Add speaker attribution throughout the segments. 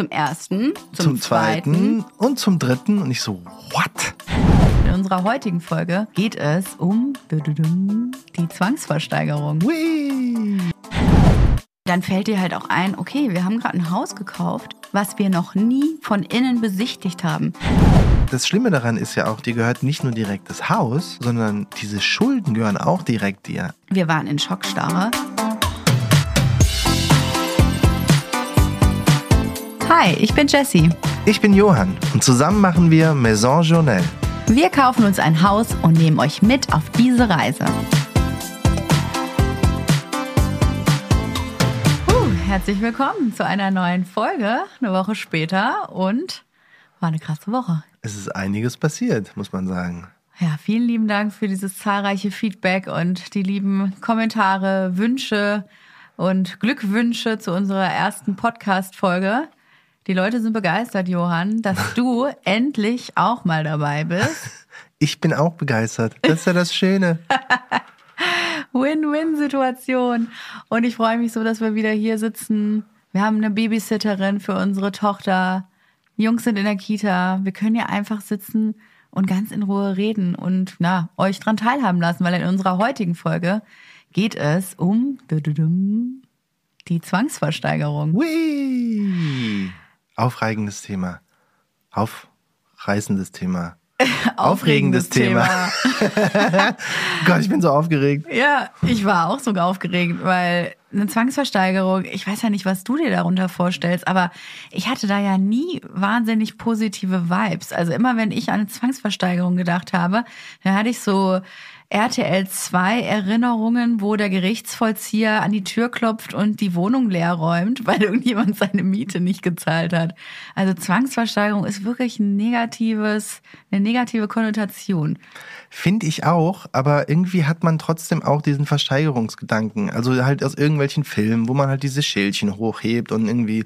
Speaker 1: Zum ersten, zum,
Speaker 2: zum zweiten und zum dritten. Und ich so, what?
Speaker 1: In unserer heutigen Folge geht es um die Zwangsversteigerung.
Speaker 2: Whee!
Speaker 1: Dann fällt dir halt auch ein, okay, wir haben gerade ein Haus gekauft, was wir noch nie von innen besichtigt haben.
Speaker 2: Das Schlimme daran ist ja auch, dir gehört nicht nur direkt das Haus, sondern diese Schulden gehören auch direkt dir.
Speaker 1: Wir waren in Schockstarre. Hi, ich bin Jessie.
Speaker 2: Ich bin Johann und zusammen machen wir Maison Journal.
Speaker 1: Wir kaufen uns ein Haus und nehmen euch mit auf diese Reise. Uh, herzlich willkommen zu einer neuen Folge, eine Woche später und war eine krasse Woche.
Speaker 2: Es ist einiges passiert, muss man sagen.
Speaker 1: Ja, vielen lieben Dank für dieses zahlreiche Feedback und die lieben Kommentare, Wünsche und Glückwünsche zu unserer ersten Podcast-Folge. Die Leute sind begeistert, Johann, dass du endlich auch mal dabei bist.
Speaker 2: Ich bin auch begeistert. Das ist ja das Schöne.
Speaker 1: Win-Win-Situation. Und ich freue mich so, dass wir wieder hier sitzen. Wir haben eine Babysitterin für unsere Tochter. Die Jungs sind in der Kita. Wir können ja einfach sitzen und ganz in Ruhe reden und na, euch dran teilhaben lassen, weil in unserer heutigen Folge geht es um die Zwangsversteigerung.
Speaker 2: Whee! Aufreigendes Thema. Aufreißendes Thema.
Speaker 1: Aufregendes Thema.
Speaker 2: Gott, ich bin so aufgeregt.
Speaker 1: Ja, ich war auch sogar aufgeregt, weil eine Zwangsversteigerung, ich weiß ja nicht, was du dir darunter vorstellst, aber ich hatte da ja nie wahnsinnig positive Vibes. Also immer wenn ich an eine Zwangsversteigerung gedacht habe, dann hatte ich so RTL 2 Erinnerungen, wo der Gerichtsvollzieher an die Tür klopft und die Wohnung leer räumt, weil irgendjemand seine Miete nicht gezahlt hat. Also Zwangsversteigerung ist wirklich ein negatives, eine negative Konnotation.
Speaker 2: Finde ich auch, aber irgendwie hat man trotzdem auch diesen Versteigerungsgedanken. Also halt aus irgendwelchen Filmen, wo man halt diese Schildchen hochhebt und irgendwie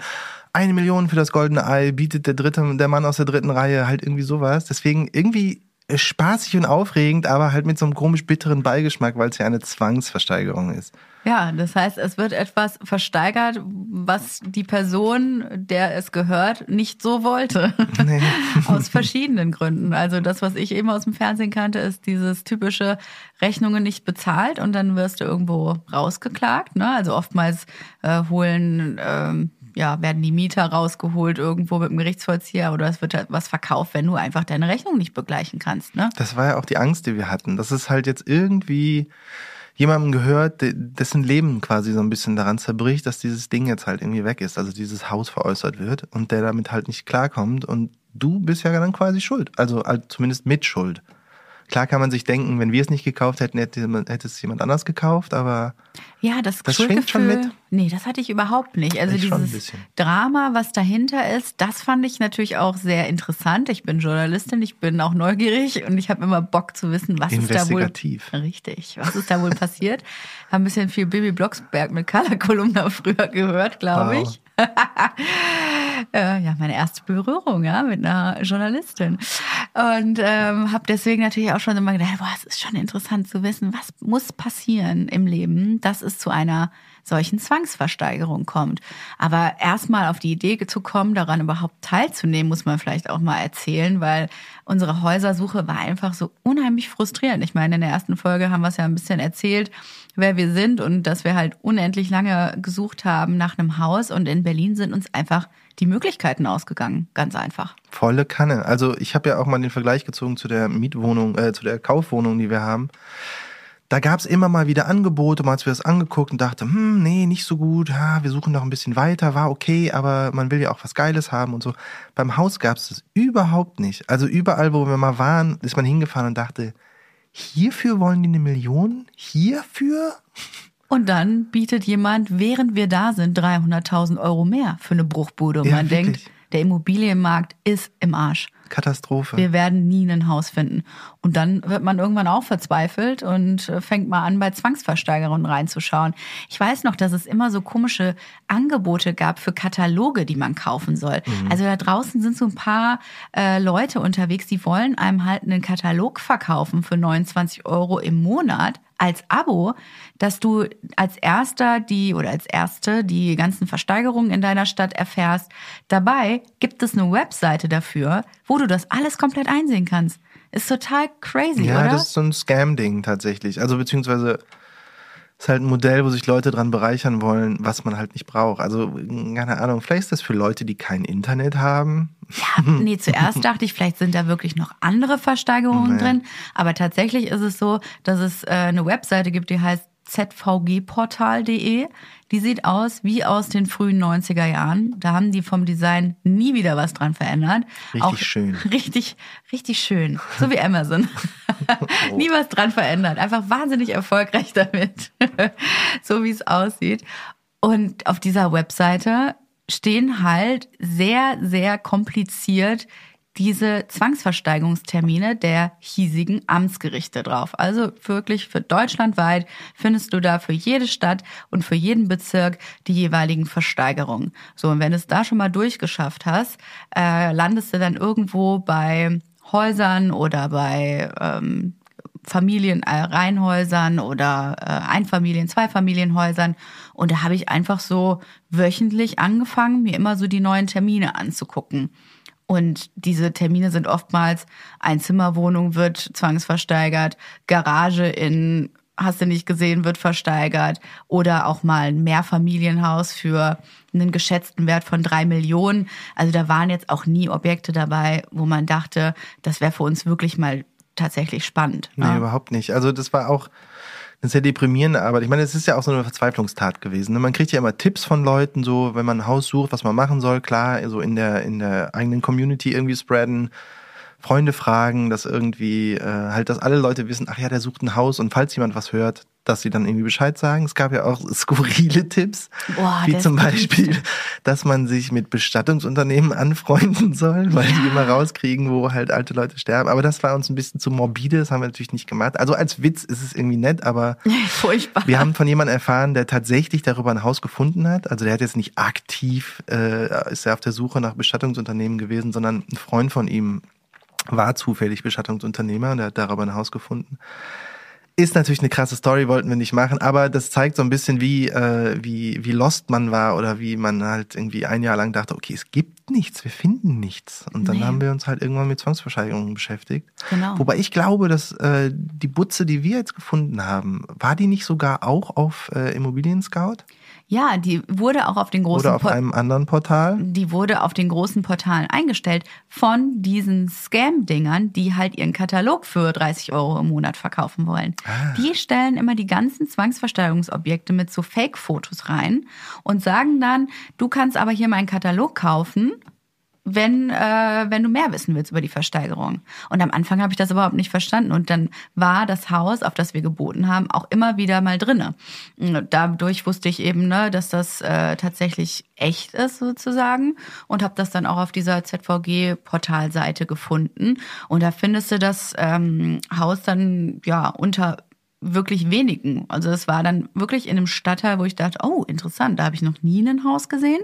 Speaker 2: eine Million für das goldene Ei bietet der dritte, der Mann aus der dritten Reihe halt irgendwie sowas. Deswegen irgendwie spaßig und aufregend, aber halt mit so einem komisch bitteren Beigeschmack, weil es ja eine Zwangsversteigerung ist.
Speaker 1: Ja, das heißt, es wird etwas versteigert, was die Person, der es gehört, nicht so wollte. Nee. aus verschiedenen Gründen. Also das, was ich eben aus dem Fernsehen kannte, ist dieses typische Rechnungen nicht bezahlt und dann wirst du irgendwo rausgeklagt. Ne? Also oftmals äh, holen ähm, ja, werden die Mieter rausgeholt irgendwo mit dem Gerichtsvollzieher oder es wird halt was verkauft, wenn du einfach deine Rechnung nicht begleichen kannst. Ne?
Speaker 2: Das war ja auch die Angst, die wir hatten. Das ist halt jetzt irgendwie jemandem gehört, dessen Leben quasi so ein bisschen daran zerbricht, dass dieses Ding jetzt halt irgendwie weg ist, also dieses Haus veräußert wird und der damit halt nicht klarkommt und du bist ja dann quasi schuld, also halt zumindest mit Schuld. Klar kann man sich denken, wenn wir es nicht gekauft hätten, hätte, hätte es jemand anders gekauft, aber
Speaker 1: ja, das,
Speaker 2: das schwingt schon mit.
Speaker 1: Nee, das hatte ich überhaupt nicht. Also ich dieses Drama, was dahinter ist, das fand ich natürlich auch sehr interessant. Ich bin Journalistin, ich bin auch neugierig und ich habe immer Bock zu wissen, was ist da wohl richtig, was ist da wohl passiert. Habe ein bisschen viel Bibi Blocksberg mit Color Kolumna früher gehört, glaube wow. ich. äh, ja, meine erste Berührung ja, mit einer Journalistin. Und ähm, habe deswegen natürlich auch schon immer gedacht, boah, es ist schon interessant zu wissen, was muss passieren im Leben, dass es zu einer solchen Zwangsversteigerung kommt. Aber erstmal auf die Idee zu kommen, daran überhaupt teilzunehmen, muss man vielleicht auch mal erzählen, weil unsere Häusersuche war einfach so unheimlich frustrierend. Ich meine, in der ersten Folge haben wir es ja ein bisschen erzählt, wer wir sind und dass wir halt unendlich lange gesucht haben nach einem Haus und in Berlin sind uns einfach die Möglichkeiten ausgegangen, ganz einfach.
Speaker 2: Volle Kanne. Also ich habe ja auch mal den Vergleich gezogen zu der Mietwohnung, äh, zu der Kaufwohnung, die wir haben. Da gab es immer mal wieder Angebote, mal als wir das angeguckt und dachte, hm, nee, nicht so gut, ja, wir suchen noch ein bisschen weiter, war okay, aber man will ja auch was Geiles haben und so. Beim Haus gab es das überhaupt nicht. Also überall, wo wir mal waren, ist man hingefahren und dachte, hierfür wollen die eine Million? Hierfür?
Speaker 1: Und dann bietet jemand, während wir da sind, 300.000 Euro mehr für eine Bruchbude. Und ja, man wirklich. denkt, der Immobilienmarkt ist im Arsch.
Speaker 2: Katastrophe.
Speaker 1: Wir werden nie ein Haus finden. Und dann wird man irgendwann auch verzweifelt und äh, fängt mal an, bei Zwangsversteigerungen reinzuschauen. Ich weiß noch, dass es immer so komische Angebote gab für Kataloge, die man kaufen soll. Mhm. Also da draußen sind so ein paar äh, Leute unterwegs, die wollen einem halt einen Katalog verkaufen für 29 Euro im Monat als Abo, dass du als erster die oder als erste die ganzen Versteigerungen in deiner Stadt erfährst. Dabei gibt es eine Webseite dafür, wo du das alles komplett einsehen kannst. Ist total crazy,
Speaker 2: ja,
Speaker 1: oder?
Speaker 2: Ja, das ist so ein Scam-Ding tatsächlich. Also beziehungsweise ist halt ein Modell, wo sich Leute dran bereichern wollen, was man halt nicht braucht. Also, keine Ahnung, vielleicht ist das für Leute, die kein Internet haben.
Speaker 1: Ja, nee, zuerst dachte ich, vielleicht sind da wirklich noch andere Versteigerungen nee. drin. Aber tatsächlich ist es so, dass es äh, eine Webseite gibt, die heißt zvgportal.de. Die sieht aus wie aus den frühen 90er Jahren. Da haben die vom Design nie wieder was dran verändert.
Speaker 2: Richtig Auch schön.
Speaker 1: Richtig, richtig schön. So wie Amazon. oh. nie was dran verändert. Einfach wahnsinnig erfolgreich damit. so wie es aussieht. Und auf dieser Webseite stehen halt sehr, sehr kompliziert diese Zwangsversteigerungstermine der hiesigen Amtsgerichte drauf. Also wirklich für deutschlandweit findest du da für jede Stadt und für jeden Bezirk die jeweiligen Versteigerungen. So, und wenn du es da schon mal durchgeschafft hast, äh, landest du dann irgendwo bei Häusern oder bei ähm, Familien, äh, oder äh, Einfamilien-, Zweifamilienhäusern. Und da habe ich einfach so wöchentlich angefangen, mir immer so die neuen Termine anzugucken. Und diese Termine sind oftmals Einzimmerwohnung wird zwangsversteigert, Garage in hast du nicht gesehen, wird versteigert oder auch mal ein Mehrfamilienhaus für einen geschätzten Wert von drei Millionen. Also da waren jetzt auch nie Objekte dabei, wo man dachte, das wäre für uns wirklich mal tatsächlich spannend.
Speaker 2: Nee, ja. überhaupt nicht. Also das war auch eine sehr deprimierende Arbeit. Ich meine, es ist ja auch so eine Verzweiflungstat gewesen. Ne? Man kriegt ja immer Tipps von Leuten, so wenn man ein Haus sucht, was man machen soll. Klar, so in der in der eigenen Community irgendwie spreaden. Freunde fragen, dass irgendwie äh, halt, dass alle Leute wissen, ach ja, der sucht ein Haus und falls jemand was hört, dass sie dann irgendwie Bescheid sagen. Es gab ja auch skurrile Tipps, Boah, wie zum Beispiel, dass man sich mit Bestattungsunternehmen anfreunden soll, weil ja. die immer rauskriegen, wo halt alte Leute sterben. Aber das war uns ein bisschen zu morbide, das haben wir natürlich nicht gemacht. Also als Witz ist es irgendwie nett, aber
Speaker 1: Furchtbar.
Speaker 2: wir haben von jemandem erfahren, der tatsächlich darüber ein Haus gefunden hat. Also der hat jetzt nicht aktiv, äh, ist er auf der Suche nach Bestattungsunternehmen gewesen, sondern ein Freund von ihm war zufällig Bestattungsunternehmer und er hat darüber ein Haus gefunden. Ist natürlich eine krasse Story, wollten wir nicht machen, aber das zeigt so ein bisschen, wie, äh, wie, wie lost man war oder wie man halt irgendwie ein Jahr lang dachte, okay, es gibt nichts, wir finden nichts. Und dann nee. haben wir uns halt irgendwann mit Zwangsversteigerungen beschäftigt. Genau. Wobei ich glaube, dass äh, die Butze, die wir jetzt gefunden haben, war die nicht sogar auch auf äh, Immobilien Scout?
Speaker 1: Ja, die wurde auch auf den großen
Speaker 2: Oder auf einem anderen Portal.
Speaker 1: Die wurde auf den großen Portalen eingestellt von diesen Scam-Dingern, die halt ihren Katalog für 30 Euro im Monat verkaufen wollen. Ah. Die stellen immer die ganzen Zwangsversteigerungsobjekte mit so Fake-Fotos rein und sagen dann, du kannst aber hier meinen Katalog kaufen wenn, äh, wenn du mehr wissen willst über die Versteigerung. Und am Anfang habe ich das überhaupt nicht verstanden. Und dann war das Haus, auf das wir geboten haben, auch immer wieder mal drinne. Dadurch wusste ich eben, ne, dass das äh, tatsächlich echt ist sozusagen und habe das dann auch auf dieser ZVG-Portalseite gefunden. Und da findest du das ähm, Haus dann ja unter wirklich wenigen. Also es war dann wirklich in einem Stadtteil, wo ich dachte, oh, interessant, da habe ich noch nie ein Haus gesehen.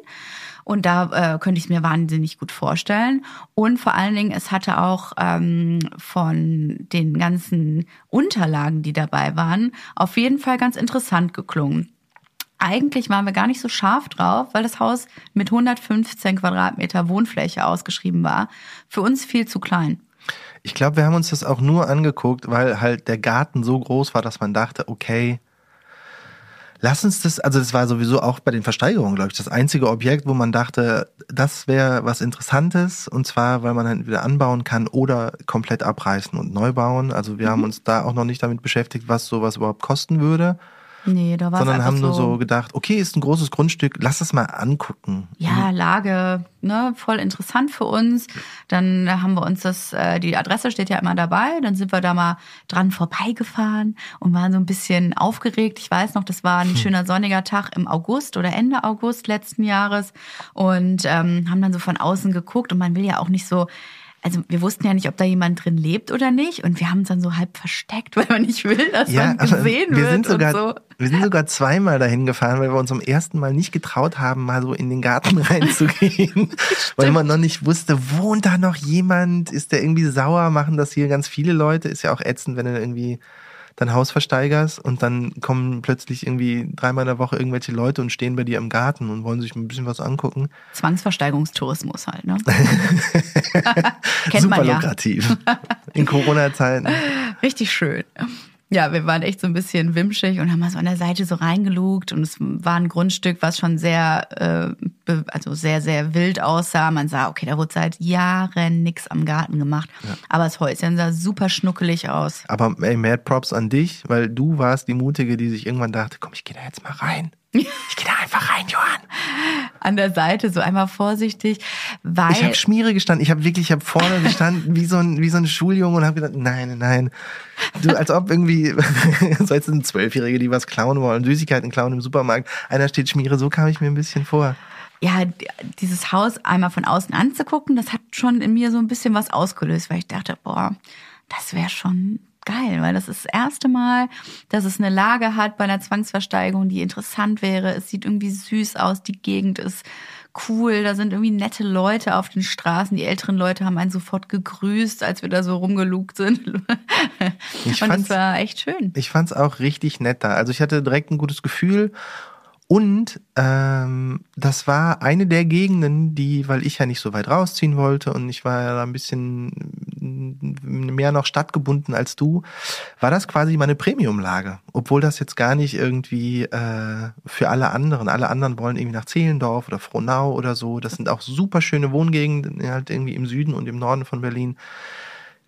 Speaker 1: Und da äh, könnte ich es mir wahnsinnig gut vorstellen. Und vor allen Dingen, es hatte auch ähm, von den ganzen Unterlagen, die dabei waren, auf jeden Fall ganz interessant geklungen. Eigentlich waren wir gar nicht so scharf drauf, weil das Haus mit 115 Quadratmeter Wohnfläche ausgeschrieben war. Für uns viel zu klein.
Speaker 2: Ich glaube, wir haben uns das auch nur angeguckt, weil halt der Garten so groß war, dass man dachte, okay, lass uns das, also das war sowieso auch bei den Versteigerungen, glaube ich, das einzige Objekt, wo man dachte, das wäre was Interessantes und zwar, weil man halt wieder anbauen kann oder komplett abreißen und neu bauen. Also wir mhm. haben uns da auch noch nicht damit beschäftigt, was sowas überhaupt kosten würde.
Speaker 1: Nee, da war
Speaker 2: Sondern haben
Speaker 1: nur
Speaker 2: so gedacht, okay, ist ein großes Grundstück, lass es mal angucken.
Speaker 1: Ja, Lage, ne, voll interessant für uns. Dann haben wir uns das, äh, die Adresse steht ja immer dabei, dann sind wir da mal dran vorbeigefahren und waren so ein bisschen aufgeregt. Ich weiß noch, das war ein hm. schöner sonniger Tag im August oder Ende August letzten Jahres und ähm, haben dann so von außen geguckt und man will ja auch nicht so also wir wussten ja nicht, ob da jemand drin lebt oder nicht. Und wir haben es dann so halb versteckt, weil man nicht will, dass ja, man gesehen
Speaker 2: wir
Speaker 1: wird.
Speaker 2: Sogar, so. Wir sind sogar zweimal dahin gefahren, weil wir uns zum ersten Mal nicht getraut haben, mal so in den Garten reinzugehen. weil man noch nicht wusste, wohnt da noch jemand? Ist der irgendwie sauer? Machen das hier ganz viele Leute? Ist ja auch ätzend, wenn du irgendwie dein Haus versteigerst und dann kommen plötzlich irgendwie dreimal in der Woche irgendwelche Leute und stehen bei dir im Garten und wollen sich ein bisschen was angucken.
Speaker 1: Zwangsversteigerungstourismus halt, ne?
Speaker 2: Kennt Super man ja. lukrativ. In Corona-Zeiten.
Speaker 1: Richtig schön. Ja, wir waren echt so ein bisschen wimschig und haben mal so an der Seite so reingelugt und es war ein Grundstück, was schon sehr, äh, also sehr, sehr wild aussah. Man sah, okay, da wurde seit Jahren nichts am Garten gemacht. Ja. Aber das Häuschen sah super schnuckelig aus.
Speaker 2: Aber ey, mad props an dich, weil du warst die Mutige, die sich irgendwann dachte, komm, ich gehe da jetzt mal rein. Ich gehe da einfach rein, Johann.
Speaker 1: An der Seite, so einmal vorsichtig, weil.
Speaker 2: Ich habe Schmiere gestanden. Ich habe wirklich, ich habe vorne gestanden wie so ein, wie so ein Schuljunge und habe gedacht, nein, nein. Du, als ob irgendwie, so jetzt sind Zwölfjährige, die was klauen wollen, Süßigkeiten klauen im Supermarkt. Einer steht Schmiere, so kam ich mir ein bisschen vor.
Speaker 1: Ja, dieses Haus einmal von außen anzugucken, das hat schon in mir so ein bisschen was ausgelöst, weil ich dachte, boah, das wäre schon geil, weil das ist das erste Mal, dass es eine Lage hat bei einer Zwangsversteigerung, die interessant wäre. Es sieht irgendwie süß aus, die Gegend ist cool, da sind irgendwie nette Leute auf den Straßen. Die älteren Leute haben einen sofort gegrüßt, als wir da so rumgelugt sind. Ich Und es war echt schön.
Speaker 2: Ich fand es auch richtig nett da. Also ich hatte direkt ein gutes Gefühl und ähm, das war eine der Gegenden, die, weil ich ja nicht so weit rausziehen wollte und ich war ja ein bisschen mehr noch stadtgebunden als du, war das quasi meine Premiumlage. Obwohl das jetzt gar nicht irgendwie äh, für alle anderen. Alle anderen wollen irgendwie nach Zehlendorf oder Frohnau oder so. Das sind auch super schöne Wohngegenden, halt irgendwie im Süden und im Norden von Berlin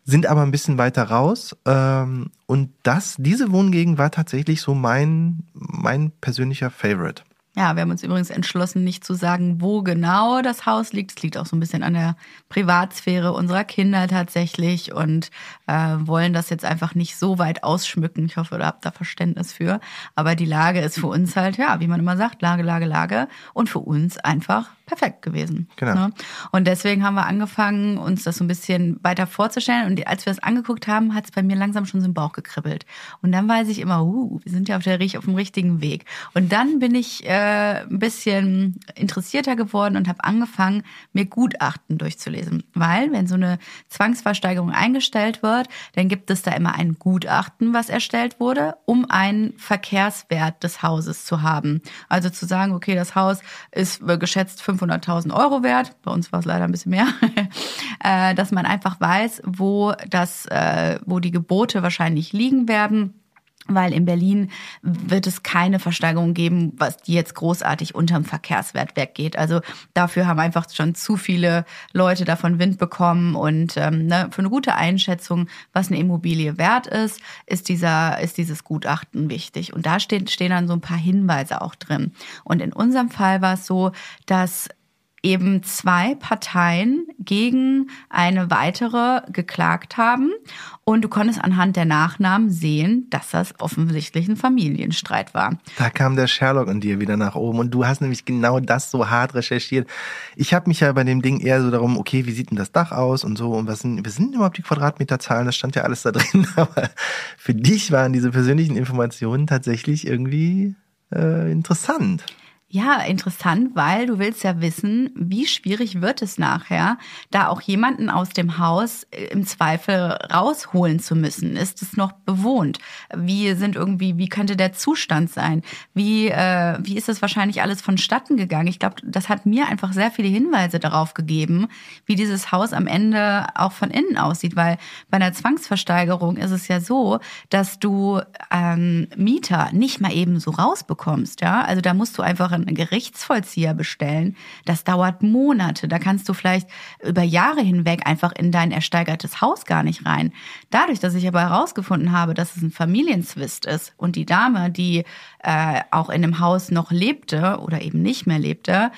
Speaker 2: sind aber ein bisschen weiter raus. Ähm, und das, diese Wohngegend war tatsächlich so mein, mein persönlicher Favorite.
Speaker 1: Ja, wir haben uns übrigens entschlossen, nicht zu sagen, wo genau das Haus liegt. Es liegt auch so ein bisschen an der Privatsphäre unserer Kinder tatsächlich und äh, wollen das jetzt einfach nicht so weit ausschmücken. Ich hoffe, ihr habt da Verständnis für. Aber die Lage ist für uns halt, ja, wie man immer sagt, Lage, Lage, Lage. Und für uns einfach perfekt gewesen. Genau. Ne? Und deswegen haben wir angefangen, uns das so ein bisschen weiter vorzustellen. Und als wir das angeguckt haben, hat es bei mir langsam schon so im Bauch gekribbelt. Und dann weiß ich immer, uh, wir sind ja auf, der, auf dem richtigen Weg. Und dann bin ich äh, ein bisschen interessierter geworden und habe angefangen, mir Gutachten durchzulesen. Weil, wenn so eine Zwangsversteigerung eingestellt wird, dann gibt es da immer ein Gutachten, was erstellt wurde, um einen Verkehrswert des Hauses zu haben. Also zu sagen, okay, das Haus ist geschätzt 500.000 Euro wert, bei uns war es leider ein bisschen mehr, äh, dass man einfach weiß, wo das, äh, wo die Gebote wahrscheinlich liegen werden weil in Berlin wird es keine Versteigerung geben, was die jetzt großartig unterm Verkehrswert weggeht. Also dafür haben einfach schon zu viele Leute davon Wind bekommen und ähm, ne, für eine gute Einschätzung, was eine Immobilie wert ist, ist dieser ist dieses Gutachten wichtig. Und da stehen stehen dann so ein paar Hinweise auch drin. Und in unserem Fall war es so, dass eben zwei Parteien gegen eine weitere geklagt haben. Und du konntest anhand der Nachnamen sehen, dass das offensichtlich ein Familienstreit war.
Speaker 2: Da kam der Sherlock in dir wieder nach oben und du hast nämlich genau das so hart recherchiert. Ich habe mich ja bei dem Ding eher so darum, okay, wie sieht denn das Dach aus und so und was sind, was sind überhaupt die Quadratmeterzahlen? Das stand ja alles da drin, aber für dich waren diese persönlichen Informationen tatsächlich irgendwie äh, interessant.
Speaker 1: Ja, interessant, weil du willst ja wissen, wie schwierig wird es nachher, da auch jemanden aus dem Haus äh, im Zweifel rausholen zu müssen. Ist es noch bewohnt? Wie sind irgendwie, wie könnte der Zustand sein? Wie, äh, wie ist das wahrscheinlich alles vonstatten gegangen? Ich glaube, das hat mir einfach sehr viele Hinweise darauf gegeben, wie dieses Haus am Ende auch von innen aussieht, weil bei einer Zwangsversteigerung ist es ja so, dass du ähm, Mieter nicht mal eben so rausbekommst, ja? Also da musst du einfach einen Gerichtsvollzieher bestellen, das dauert Monate. Da kannst du vielleicht über Jahre hinweg einfach in dein ersteigertes Haus gar nicht rein. Dadurch, dass ich aber herausgefunden habe, dass es ein Familienzwist ist und die Dame, die äh, auch in dem Haus noch lebte oder eben nicht mehr lebte,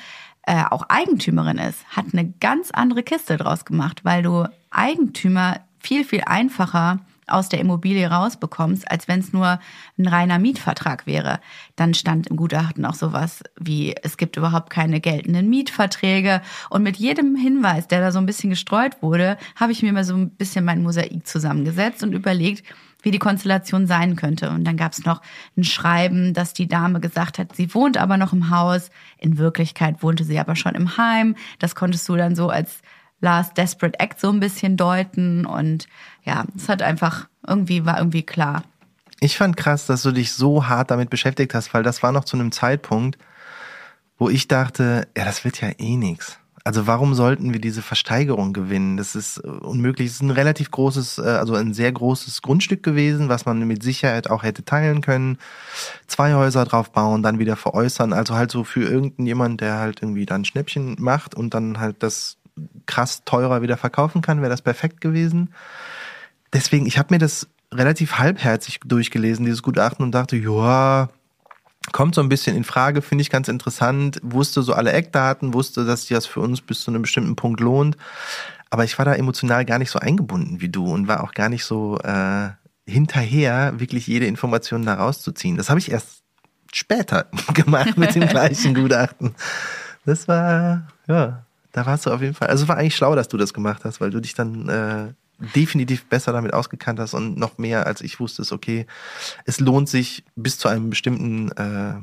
Speaker 1: äh, auch Eigentümerin ist, hat eine ganz andere Kiste draus gemacht, weil du Eigentümer viel, viel einfacher aus der Immobilie rausbekommst, als wenn es nur ein reiner Mietvertrag wäre. Dann stand im Gutachten auch sowas wie, es gibt überhaupt keine geltenden Mietverträge. Und mit jedem Hinweis, der da so ein bisschen gestreut wurde, habe ich mir mal so ein bisschen mein Mosaik zusammengesetzt und überlegt, wie die Konstellation sein könnte. Und dann gab es noch ein Schreiben, dass die Dame gesagt hat, sie wohnt aber noch im Haus. In Wirklichkeit wohnte sie aber schon im Heim. Das konntest du dann so als Last Desperate Act so ein bisschen deuten. Und ja, es hat einfach irgendwie, war irgendwie klar.
Speaker 2: Ich fand krass, dass du dich so hart damit beschäftigt hast, weil das war noch zu einem Zeitpunkt, wo ich dachte, ja, das wird ja eh nichts. Also warum sollten wir diese Versteigerung gewinnen? Das ist äh, unmöglich. Es ist ein relativ großes, äh, also ein sehr großes Grundstück gewesen, was man mit Sicherheit auch hätte teilen können. Zwei Häuser drauf bauen, dann wieder veräußern. Also halt so für irgendjemand, der halt irgendwie dann Schnäppchen macht und dann halt das krass teurer wieder verkaufen kann, wäre das perfekt gewesen. Deswegen, ich habe mir das relativ halbherzig durchgelesen, dieses Gutachten, und dachte, ja, kommt so ein bisschen in Frage, finde ich ganz interessant, wusste so alle Eckdaten, wusste, dass sich das für uns bis zu einem bestimmten Punkt lohnt. Aber ich war da emotional gar nicht so eingebunden wie du und war auch gar nicht so äh, hinterher, wirklich jede Information da rauszuziehen. Das habe ich erst später gemacht mit dem gleichen Gutachten. Das war, ja, da warst du auf jeden Fall. Also war eigentlich schlau, dass du das gemacht hast, weil du dich dann äh, definitiv besser damit ausgekannt hast und noch mehr als ich wusste, ist okay, es lohnt sich bis zu einem bestimmten äh,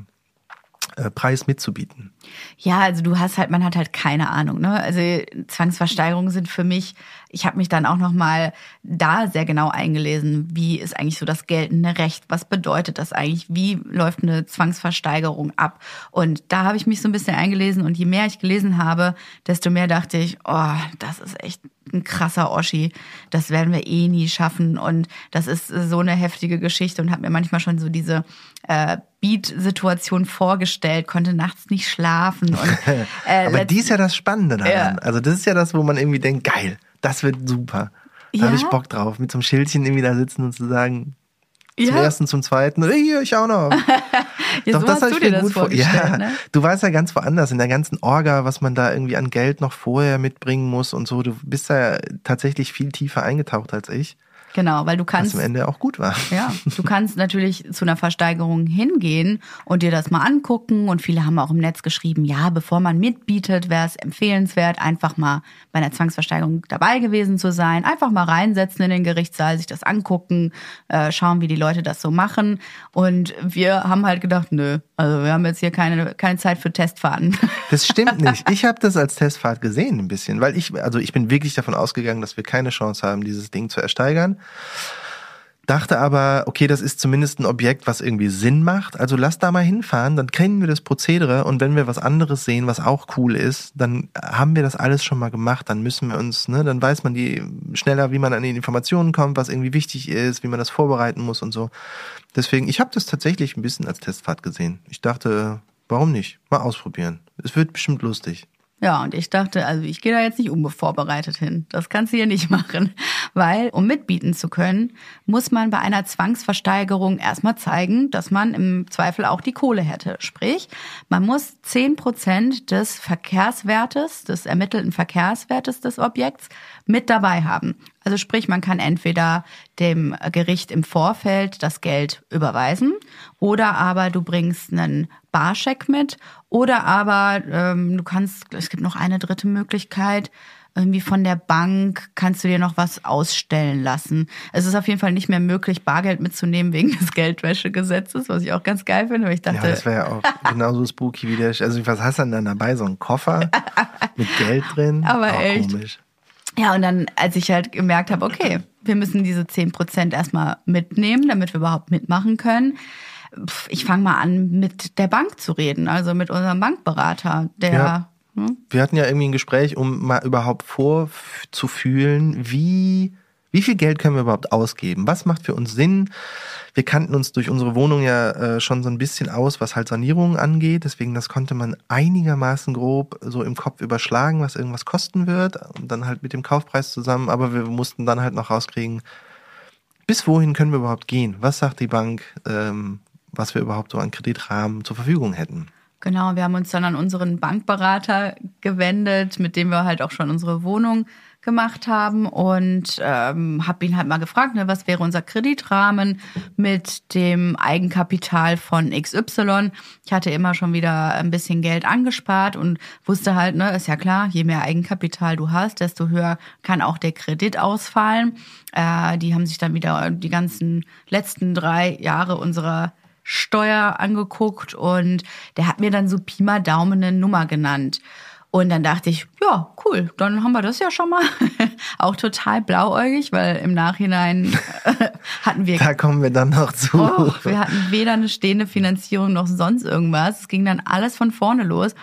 Speaker 2: äh, Preis mitzubieten.
Speaker 1: Ja, also du hast halt, man hat halt keine Ahnung. Ne? Also Zwangsversteigerungen sind für mich, ich habe mich dann auch noch mal da sehr genau eingelesen, wie ist eigentlich so das geltende Recht, was bedeutet das eigentlich, wie läuft eine Zwangsversteigerung ab. Und da habe ich mich so ein bisschen eingelesen und je mehr ich gelesen habe, desto mehr dachte ich, oh, das ist echt ein krasser Oschi, das werden wir eh nie schaffen und das ist so eine heftige Geschichte und habe mir manchmal schon so diese äh, Beat-Situation vorgestellt, konnte nachts nicht schlafen. Und,
Speaker 2: äh, Aber die ist ja das Spannende daran. Ja. Also das ist ja das, wo man irgendwie denkt, geil, das wird super. Da ja? habe ich Bock drauf, mit so einem Schildchen irgendwie da sitzen und zu sagen, zum ja. ersten, zum zweiten, hier, ich auch noch.
Speaker 1: ja, Doch, so das hast du dir das vor Ja, ne?
Speaker 2: du warst ja ganz woanders, in der ganzen Orga, was man da irgendwie an Geld noch vorher mitbringen muss und so. Du bist da tatsächlich viel tiefer eingetaucht als ich.
Speaker 1: Genau, weil du kannst.
Speaker 2: Was am Ende auch gut war.
Speaker 1: Ja, du kannst natürlich zu einer Versteigerung hingehen und dir das mal angucken. Und viele haben auch im Netz geschrieben, ja, bevor man mitbietet, wäre es empfehlenswert, einfach mal bei einer Zwangsversteigerung dabei gewesen zu sein. Einfach mal reinsetzen in den Gerichtssaal, sich das angucken, äh, schauen, wie die Leute das so machen. Und wir haben halt gedacht, nö, also wir haben jetzt hier keine, keine Zeit für Testfahrten.
Speaker 2: Das stimmt nicht. Ich habe das als Testfahrt gesehen ein bisschen, weil ich, also ich bin wirklich davon ausgegangen, dass wir keine Chance haben, dieses Ding zu ersteigern. Dachte aber, okay, das ist zumindest ein Objekt, was irgendwie Sinn macht. Also lass da mal hinfahren, dann kennen wir das Prozedere und wenn wir was anderes sehen, was auch cool ist, dann haben wir das alles schon mal gemacht. Dann müssen wir uns, ne, dann weiß man die schneller, wie man an die Informationen kommt, was irgendwie wichtig ist, wie man das vorbereiten muss und so. Deswegen, ich habe das tatsächlich ein bisschen als Testfahrt gesehen. Ich dachte, warum nicht? Mal ausprobieren. Es wird bestimmt lustig.
Speaker 1: Ja, und ich dachte, also ich gehe da jetzt nicht unbevorbereitet hin. Das kannst du hier nicht machen. Weil, um mitbieten zu können, muss man bei einer Zwangsversteigerung erstmal zeigen, dass man im Zweifel auch die Kohle hätte. Sprich, man muss zehn Prozent des Verkehrswertes, des ermittelten Verkehrswertes des Objekts mit dabei haben. Also sprich, man kann entweder dem Gericht im Vorfeld das Geld überweisen oder aber du bringst einen Barscheck mit oder aber ähm, du kannst, es gibt noch eine dritte Möglichkeit, irgendwie von der Bank kannst du dir noch was ausstellen lassen. Es ist auf jeden Fall nicht mehr möglich, Bargeld mitzunehmen wegen des Geldwäschegesetzes, was ich auch ganz geil finde, weil ich dachte. Ja,
Speaker 2: das wäre ja auch genauso spooky wie der. Also was hast du denn dann dabei? So ein Koffer mit Geld drin?
Speaker 1: Aber auch echt. Komisch. Ja, und dann, als ich halt gemerkt habe, okay, wir müssen diese 10% erstmal mitnehmen, damit wir überhaupt mitmachen können. Ich fange mal an, mit der Bank zu reden, also mit unserem Bankberater, der. Ja.
Speaker 2: Hm? Wir hatten ja irgendwie ein Gespräch, um mal überhaupt vorzufühlen, wie wie viel Geld können wir überhaupt ausgeben? Was macht für uns Sinn? Wir kannten uns durch unsere Wohnung ja äh, schon so ein bisschen aus, was halt Sanierungen angeht. Deswegen, das konnte man einigermaßen grob so im Kopf überschlagen, was irgendwas kosten wird. Und dann halt mit dem Kaufpreis zusammen. Aber wir mussten dann halt noch rauskriegen, bis wohin können wir überhaupt gehen? Was sagt die Bank, ähm, was wir überhaupt so an Kreditrahmen zur Verfügung hätten?
Speaker 1: Genau, wir haben uns dann an unseren Bankberater gewendet, mit dem wir halt auch schon unsere Wohnung gemacht haben und ähm, habe ihn halt mal gefragt, ne, was wäre unser Kreditrahmen mit dem Eigenkapital von XY. Ich hatte immer schon wieder ein bisschen Geld angespart und wusste halt, ne, ist ja klar, je mehr Eigenkapital du hast, desto höher kann auch der Kredit ausfallen. Äh, die haben sich dann wieder die ganzen letzten drei Jahre unserer Steuer angeguckt und der hat mir dann so Pi mal Daumen eine Nummer genannt. Und dann dachte ich, ja, cool, dann haben wir das ja schon mal. auch total blauäugig, weil im Nachhinein hatten wir.
Speaker 2: Da kommen wir dann noch zu.
Speaker 1: Oh, wir hatten weder eine stehende Finanzierung noch sonst irgendwas. Es ging dann alles von vorne los.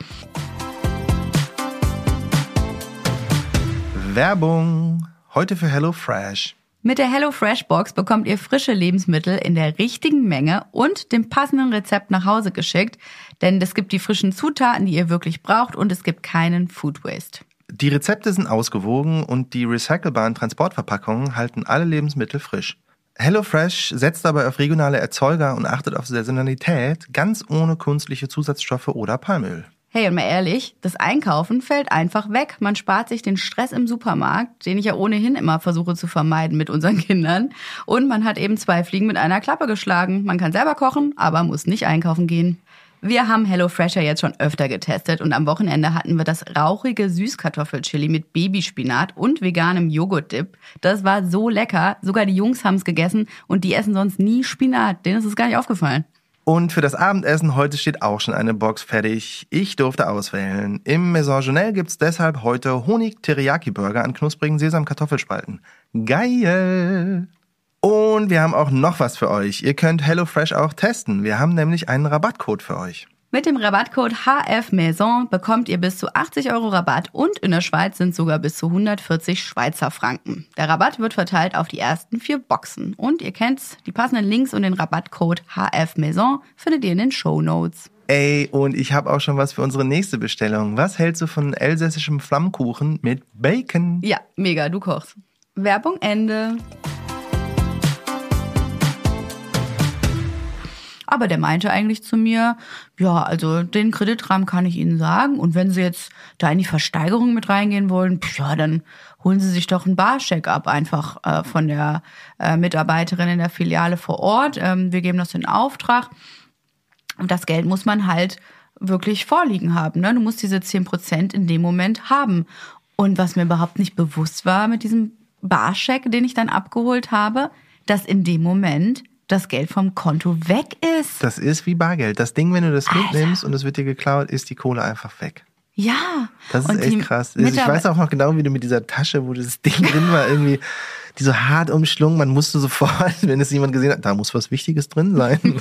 Speaker 2: Werbung. Heute für HelloFresh.
Speaker 1: Mit der HelloFresh Box bekommt ihr frische Lebensmittel in der richtigen Menge und dem passenden Rezept nach Hause geschickt, denn es gibt die frischen Zutaten, die ihr wirklich braucht und es gibt keinen Food Waste.
Speaker 2: Die Rezepte sind ausgewogen und die recycelbaren Transportverpackungen halten alle Lebensmittel frisch. HelloFresh setzt dabei auf regionale Erzeuger und achtet auf Saisonalität, ganz ohne künstliche Zusatzstoffe oder Palmöl.
Speaker 1: Hey, und mal ehrlich, das Einkaufen fällt einfach weg. Man spart sich den Stress im Supermarkt, den ich ja ohnehin immer versuche zu vermeiden mit unseren Kindern. Und man hat eben zwei Fliegen mit einer Klappe geschlagen. Man kann selber kochen, aber muss nicht einkaufen gehen. Wir haben HelloFresh ja jetzt schon öfter getestet und am Wochenende hatten wir das rauchige Süßkartoffelchili mit Babyspinat und veganem Joghurtdip. Das war so lecker. Sogar die Jungs haben es gegessen und die essen sonst nie Spinat. Denen ist es gar nicht aufgefallen.
Speaker 2: Und für das Abendessen heute steht auch schon eine Box fertig. Ich durfte auswählen. Im Maison Janelle gibt's deshalb heute Honig-Teriyaki-Burger an knusprigen Sesam-Kartoffelspalten. Geil! Und wir haben auch noch was für euch. Ihr könnt HelloFresh auch testen. Wir haben nämlich einen Rabattcode für euch.
Speaker 1: Mit dem Rabattcode HFMaison bekommt ihr bis zu 80 Euro Rabatt und in der Schweiz sind sogar bis zu 140 Schweizer Franken. Der Rabatt wird verteilt auf die ersten vier Boxen. Und ihr kennt's, die passenden Links und den Rabattcode HFMaison findet ihr in den Show Notes.
Speaker 2: Ey, und ich habe auch schon was für unsere nächste Bestellung. Was hältst du von elsässischem Flammkuchen mit Bacon?
Speaker 1: Ja, mega, du kochst. Werbung Ende. Aber der meinte eigentlich zu mir, ja, also den Kreditrahmen kann ich Ihnen sagen. Und wenn Sie jetzt da in die Versteigerung mit reingehen wollen, ja, dann holen Sie sich doch einen Barcheck ab, einfach äh, von der äh, Mitarbeiterin in der Filiale vor Ort. Ähm, wir geben das in Auftrag. Und das Geld muss man halt wirklich vorliegen haben. Ne? Du musst diese zehn Prozent in dem Moment haben. Und was mir überhaupt nicht bewusst war mit diesem Barcheck, den ich dann abgeholt habe, dass in dem Moment das Geld vom Konto weg ist.
Speaker 2: Das ist wie Bargeld. Das Ding, wenn du das Alter. mitnimmst und es wird dir geklaut, ist die Kohle einfach weg.
Speaker 1: Ja.
Speaker 2: Das ist echt krass. Also ich weiß auch noch genau, wie du mit dieser Tasche, wo das Ding drin war, irgendwie die so hart umschlungen. Man musste sofort, wenn es jemand gesehen hat, da muss was Wichtiges drin sein.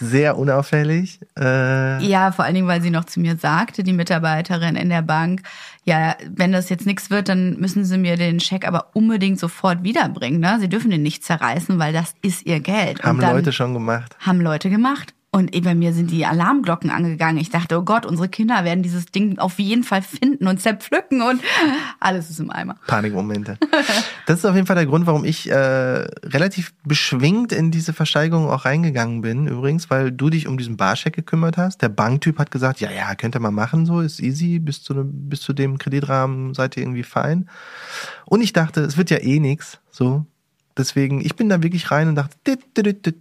Speaker 2: Sehr unauffällig.
Speaker 1: Äh ja, vor allen Dingen, weil sie noch zu mir sagte, die Mitarbeiterin in der Bank, ja, wenn das jetzt nichts wird, dann müssen sie mir den Scheck aber unbedingt sofort wiederbringen. Ne? Sie dürfen den nicht zerreißen, weil das ist ihr Geld.
Speaker 2: Haben Leute schon gemacht.
Speaker 1: Haben Leute gemacht. Und bei mir sind die Alarmglocken angegangen. Ich dachte, oh Gott, unsere Kinder werden dieses Ding auf jeden Fall finden und zerpflücken und alles ist im Eimer.
Speaker 2: Panikmomente. Das ist auf jeden Fall der Grund, warum ich äh, relativ beschwingt in diese Versteigerung auch reingegangen bin. Übrigens, weil du dich um diesen Barscheck gekümmert hast. Der Banktyp hat gesagt, ja, ja, könnt ihr mal machen, so ist easy. Bis zu, bis zu dem Kreditrahmen seid ihr irgendwie fein. Und ich dachte, es wird ja eh nix. So, Deswegen, ich bin da wirklich rein und dachte, das wird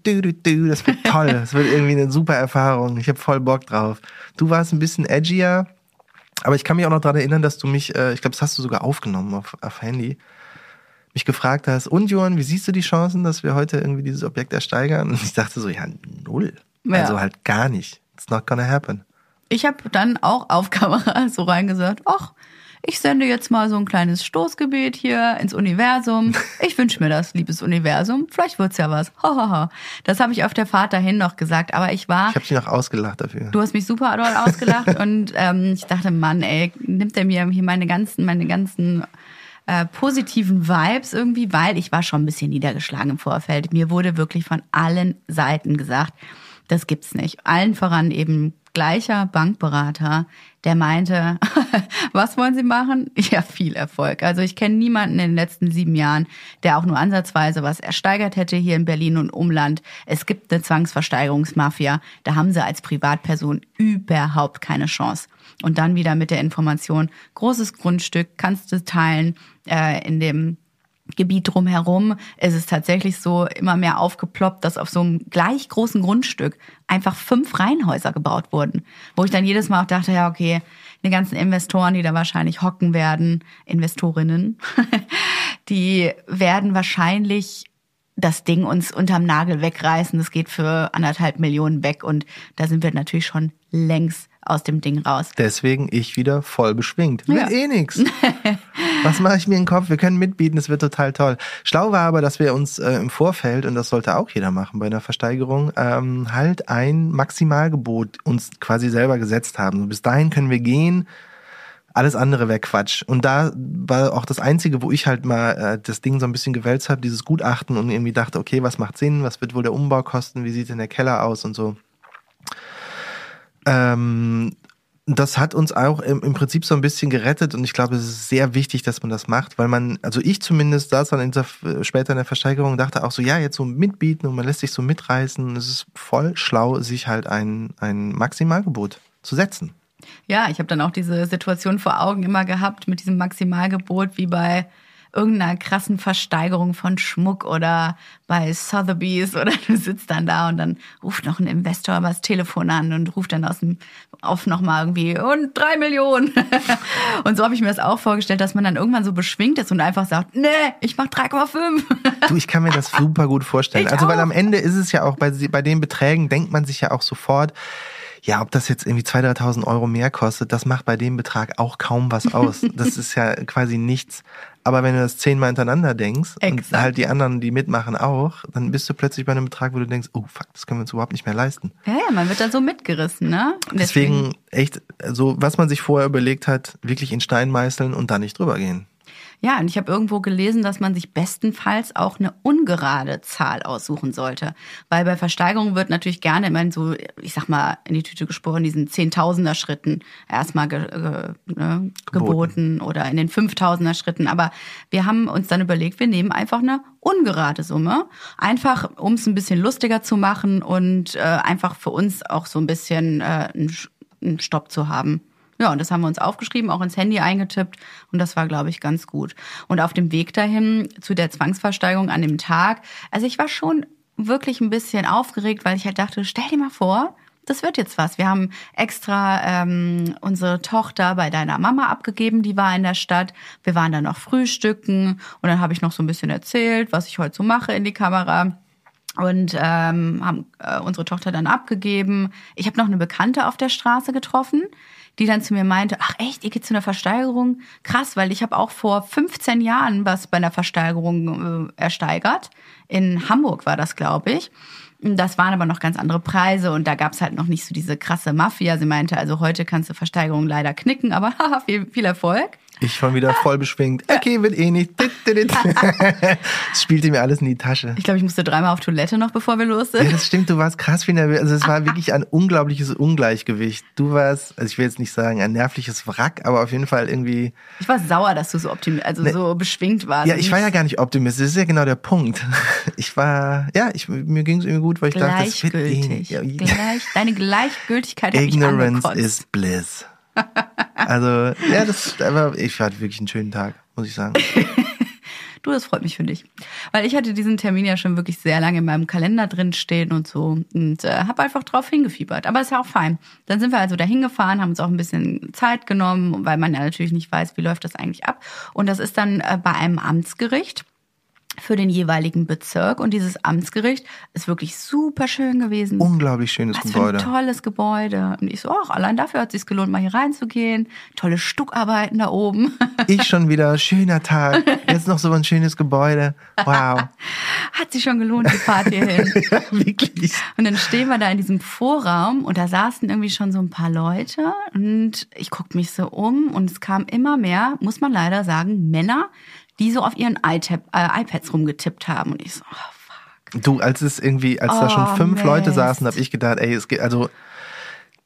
Speaker 2: toll, das wird irgendwie eine super Erfahrung. Ich habe voll Bock drauf. Du warst ein bisschen edgier, aber ich kann mich auch noch daran erinnern, dass du mich, äh, ich glaube, das hast du sogar aufgenommen auf, auf Handy, mich gefragt hast, und Johann, wie siehst du die Chancen, dass wir heute irgendwie dieses Objekt ersteigern? Und ich dachte so, ja, null. Ja. Also halt gar nicht. It's not gonna happen.
Speaker 1: Ich habe dann auch auf Kamera so reingesagt, ach, ich sende jetzt mal so ein kleines Stoßgebet hier ins Universum. Ich wünsche mir das, liebes Universum. Vielleicht wird's ja was. Hohoho. Das habe ich auf der Fahrt dahin noch gesagt, aber ich war.
Speaker 2: Ich habe dich noch ausgelacht dafür.
Speaker 1: Du hast mich super doll ausgelacht und ähm, ich dachte, Mann, ey, nimmt er mir hier meine ganzen, meine ganzen äh, positiven Vibes irgendwie, weil ich war schon ein bisschen niedergeschlagen im Vorfeld. Mir wurde wirklich von allen Seiten gesagt, das gibt's nicht. Allen voran eben gleicher Bankberater, der meinte, was wollen Sie machen? Ja, viel Erfolg. Also ich kenne niemanden in den letzten sieben Jahren, der auch nur ansatzweise was ersteigert hätte hier in Berlin und Umland. Es gibt eine Zwangsversteigerungsmafia. Da haben sie als Privatperson überhaupt keine Chance. Und dann wieder mit der Information, großes Grundstück, kannst du teilen äh, in dem Gebiet drumherum ist es tatsächlich so immer mehr aufgeploppt, dass auf so einem gleich großen Grundstück einfach fünf Reihenhäuser gebaut wurden. Wo ich dann jedes Mal auch dachte, ja, okay, die ganzen Investoren, die da wahrscheinlich hocken werden, Investorinnen, die werden wahrscheinlich das Ding uns unterm Nagel wegreißen. Das geht für anderthalb Millionen weg und da sind wir natürlich schon längst aus dem Ding raus.
Speaker 2: Deswegen ich wieder voll beschwingt. Ja. Wird eh nix. Was mache ich mir in den Kopf? Wir können mitbieten, es wird total toll. Schlau war aber, dass wir uns äh, im Vorfeld, und das sollte auch jeder machen bei einer Versteigerung, ähm, halt ein Maximalgebot uns quasi selber gesetzt haben. bis dahin können wir gehen. Alles andere wäre Quatsch. Und da war auch das Einzige, wo ich halt mal äh, das Ding so ein bisschen gewälzt habe, dieses Gutachten und irgendwie dachte, okay, was macht Sinn, was wird wohl der Umbau kosten, wie sieht denn der Keller aus und so. Ähm, das hat uns auch im, im, Prinzip so ein bisschen gerettet und ich glaube, es ist sehr wichtig, dass man das macht, weil man, also ich zumindest saß dann in der, später in der Versteigerung und dachte auch so, ja, jetzt so mitbieten und man lässt sich so mitreißen. Es ist voll schlau, sich halt ein, ein Maximalgebot zu setzen.
Speaker 1: Ja, ich habe dann auch diese Situation vor Augen immer gehabt mit diesem Maximalgebot wie bei irgendeiner krassen Versteigerung von Schmuck oder bei Sotheby's oder du sitzt dann da und dann ruft noch ein Investor das Telefon an und ruft dann aus dem auf nochmal irgendwie und drei Millionen. und so habe ich mir das auch vorgestellt, dass man dann irgendwann so beschwingt ist und einfach sagt, nee, ich mach 3,5.
Speaker 2: du, ich kann mir das super gut vorstellen. Ich also, auch. weil am Ende ist es ja auch bei, bei den Beträgen, denkt man sich ja auch sofort, ja, ob das jetzt irgendwie 2.000, 3.000 Euro mehr kostet, das macht bei dem Betrag auch kaum was aus. Das ist ja quasi nichts. Aber wenn du das zehnmal hintereinander denkst Exakt. und halt die anderen, die mitmachen auch, dann bist du plötzlich bei einem Betrag, wo du denkst, oh fuck, das können wir uns überhaupt nicht mehr leisten.
Speaker 1: Ja, ja, man wird da so mitgerissen, ne?
Speaker 2: Deswegen, Deswegen echt, so was man sich vorher überlegt hat, wirklich in Stein meißeln und da nicht drüber gehen.
Speaker 1: Ja, und ich habe irgendwo gelesen, dass man sich bestenfalls auch eine ungerade Zahl aussuchen sollte. Weil bei Versteigerungen wird natürlich gerne immer so, ich sag mal, in die Tüte gesprochen, diesen Zehntausender Schritten erstmal ge, ge, ne, geboten. geboten oder in den Fünftausender Schritten. Aber wir haben uns dann überlegt, wir nehmen einfach eine ungerade Summe. Einfach, um es ein bisschen lustiger zu machen und äh, einfach für uns auch so ein bisschen äh, einen Stopp zu haben. Ja, und das haben wir uns aufgeschrieben, auch ins Handy eingetippt und das war, glaube ich, ganz gut. Und auf dem Weg dahin zu der Zwangsversteigerung an dem Tag, also ich war schon wirklich ein bisschen aufgeregt, weil ich halt dachte, stell dir mal vor, das wird jetzt was. Wir haben extra ähm, unsere Tochter bei deiner Mama abgegeben, die war in der Stadt. Wir waren dann noch frühstücken und dann habe ich noch so ein bisschen erzählt, was ich heute so mache in die Kamera und ähm, haben äh, unsere Tochter dann abgegeben. Ich habe noch eine Bekannte auf der Straße getroffen, die dann zu mir meinte, ach echt, ihr geht zu einer Versteigerung? Krass, weil ich habe auch vor 15 Jahren was bei einer Versteigerung äh, ersteigert. In Hamburg war das, glaube ich. Das waren aber noch ganz andere Preise und da gab's halt noch nicht so diese krasse Mafia. Sie meinte, also heute kannst du Versteigerungen leider knicken, aber viel, viel Erfolg.
Speaker 2: Ich schon wieder voll beschwingt. Okay, wird eh nicht. Das spielte mir alles in die Tasche.
Speaker 1: Ich glaube, ich musste dreimal auf Toilette noch, bevor wir los sind.
Speaker 2: Ja, das stimmt. Du warst krass wie nervös. Also es war wirklich ein unglaubliches Ungleichgewicht. Du warst, also ich will jetzt nicht sagen ein nervliches Wrack, aber auf jeden Fall irgendwie.
Speaker 1: Ich war sauer, dass du so optimistisch, also ne, so beschwingt warst.
Speaker 2: Ja, ich war ja gar nicht optimistisch. Das ist ja genau der Punkt. Ich war, ja, ich, mir ging es irgendwie gut, weil ich dachte, das wird eh nicht.
Speaker 1: Gleich, deine Gleichgültigkeit
Speaker 2: Ignorance is bliss. Also, ja, das, aber ich hatte wirklich einen schönen Tag, muss ich sagen.
Speaker 1: du, das freut mich für dich. Weil ich hatte diesen Termin ja schon wirklich sehr lange in meinem Kalender drin stehen und so und äh, habe einfach drauf hingefiebert. Aber ist ja auch fein. Dann sind wir also da hingefahren, haben uns auch ein bisschen Zeit genommen, weil man ja natürlich nicht weiß, wie läuft das eigentlich ab. Und das ist dann äh, bei einem Amtsgericht für den jeweiligen Bezirk. Und dieses Amtsgericht ist wirklich super schön gewesen.
Speaker 2: Unglaublich schönes Was Gebäude.
Speaker 1: Für ein tolles Gebäude. Und ich so, ach, allein dafür hat es sich gelohnt, mal hier reinzugehen. Tolle Stuckarbeiten da oben.
Speaker 2: Ich schon wieder, schöner Tag. Jetzt noch so ein schönes Gebäude. Wow.
Speaker 1: Hat sich schon gelohnt, die Fahrt hierhin.
Speaker 2: ja, wirklich.
Speaker 1: Und dann stehen wir da in diesem Vorraum und da saßen irgendwie schon so ein paar Leute. Und ich guck mich so um und es kam immer mehr, muss man leider sagen, Männer, die so auf ihren iTab, äh, iPads rumgetippt haben. Und ich so, oh fuck.
Speaker 2: Du, als es irgendwie, als oh, da schon fünf Mist. Leute saßen, habe ich gedacht, ey, es geht, also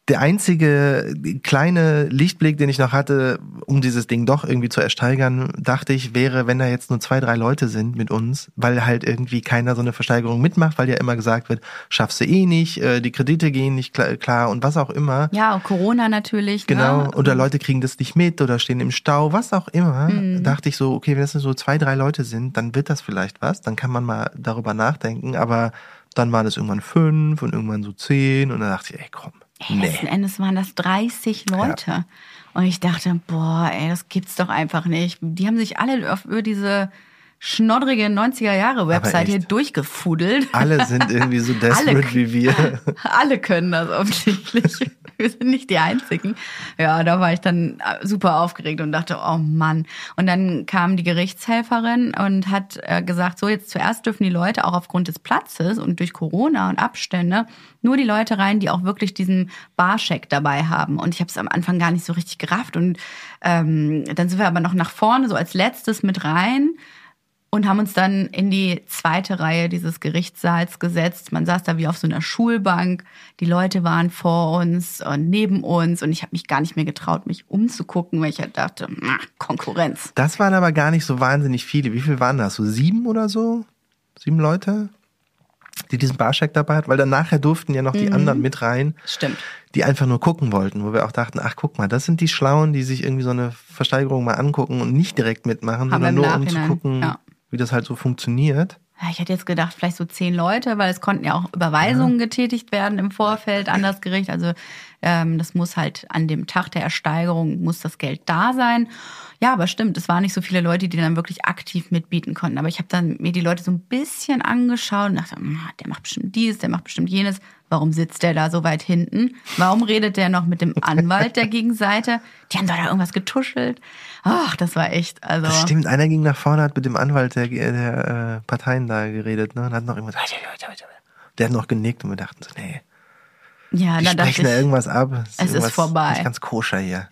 Speaker 2: der einzige kleine Lichtblick, den ich noch hatte, um dieses Ding doch irgendwie zu ersteigern, dachte ich, wäre, wenn da jetzt nur zwei, drei Leute sind mit uns, weil halt irgendwie keiner so eine Versteigerung mitmacht, weil ja immer gesagt wird, schaffst du eh nicht, äh, die Kredite gehen nicht klar und was auch immer.
Speaker 1: Ja, und Corona natürlich.
Speaker 2: Ne? Genau, ne? oder Leute kriegen das nicht mit oder stehen im Stau, was auch immer. Mhm. Dachte ich so, okay, wenn es nur so zwei, drei Leute sind, dann wird das vielleicht was, dann kann man mal darüber nachdenken, aber dann waren es irgendwann fünf und irgendwann so zehn und dann dachte ich, ey, komm
Speaker 1: Nee. Letzten Endes waren das 30 Leute. Ja. Und ich dachte, boah, ey, das gibt's doch einfach nicht. Die haben sich alle über diese schnoddrige 90er Jahre Website hier durchgefudelt.
Speaker 2: Alle sind irgendwie so desperate wie wir.
Speaker 1: Alle können das offensichtlich. Wir sind nicht die Einzigen. Ja, da war ich dann super aufgeregt und dachte, oh Mann. Und dann kam die Gerichtshelferin und hat äh, gesagt, so jetzt zuerst dürfen die Leute auch aufgrund des Platzes und durch Corona und Abstände nur die Leute rein, die auch wirklich diesen Barscheck dabei haben. Und ich habe es am Anfang gar nicht so richtig gerafft. Und ähm, dann sind wir aber noch nach vorne, so als letztes mit rein und haben uns dann in die zweite Reihe dieses Gerichtssaals gesetzt. Man saß da wie auf so einer Schulbank. Die Leute waren vor uns und neben uns und ich habe mich gar nicht mehr getraut, mich umzugucken, weil ich halt dachte, Konkurrenz.
Speaker 2: Das waren aber gar nicht so wahnsinnig viele. Wie viel waren das? So sieben oder so? Sieben Leute? die diesen Barscheck dabei hat, weil dann nachher durften ja noch die mhm. anderen mit rein.
Speaker 1: Stimmt.
Speaker 2: Die einfach nur gucken wollten, wo wir auch dachten, ach guck mal, das sind die Schlauen, die sich irgendwie so eine Versteigerung mal angucken und nicht direkt mitmachen, Haben sondern nur um zu gucken, ja wie das halt so funktioniert.
Speaker 1: Ich hätte jetzt gedacht, vielleicht so zehn Leute, weil es konnten ja auch Überweisungen ja. getätigt werden im Vorfeld an das Gericht. Also ähm, das muss halt an dem Tag der Ersteigerung muss das Geld da sein. Ja, aber stimmt, es waren nicht so viele Leute, die dann wirklich aktiv mitbieten konnten. Aber ich habe dann mir die Leute so ein bisschen angeschaut und dachte, hm, der macht bestimmt dies, der macht bestimmt jenes. Warum sitzt der da so weit hinten? Warum redet der noch mit dem Anwalt der Gegenseite? Die haben doch da irgendwas getuschelt. Ach, das war echt. Also
Speaker 2: das stimmt, einer ging nach vorne, hat mit dem Anwalt der, der äh, Parteien da geredet ne, und hat noch irgendwas. Der hat noch genickt und wir dachten so, nee. Ja, die dann sprechen da irgendwas ab.
Speaker 1: Es ist vorbei.
Speaker 2: Nicht ganz koscher hier.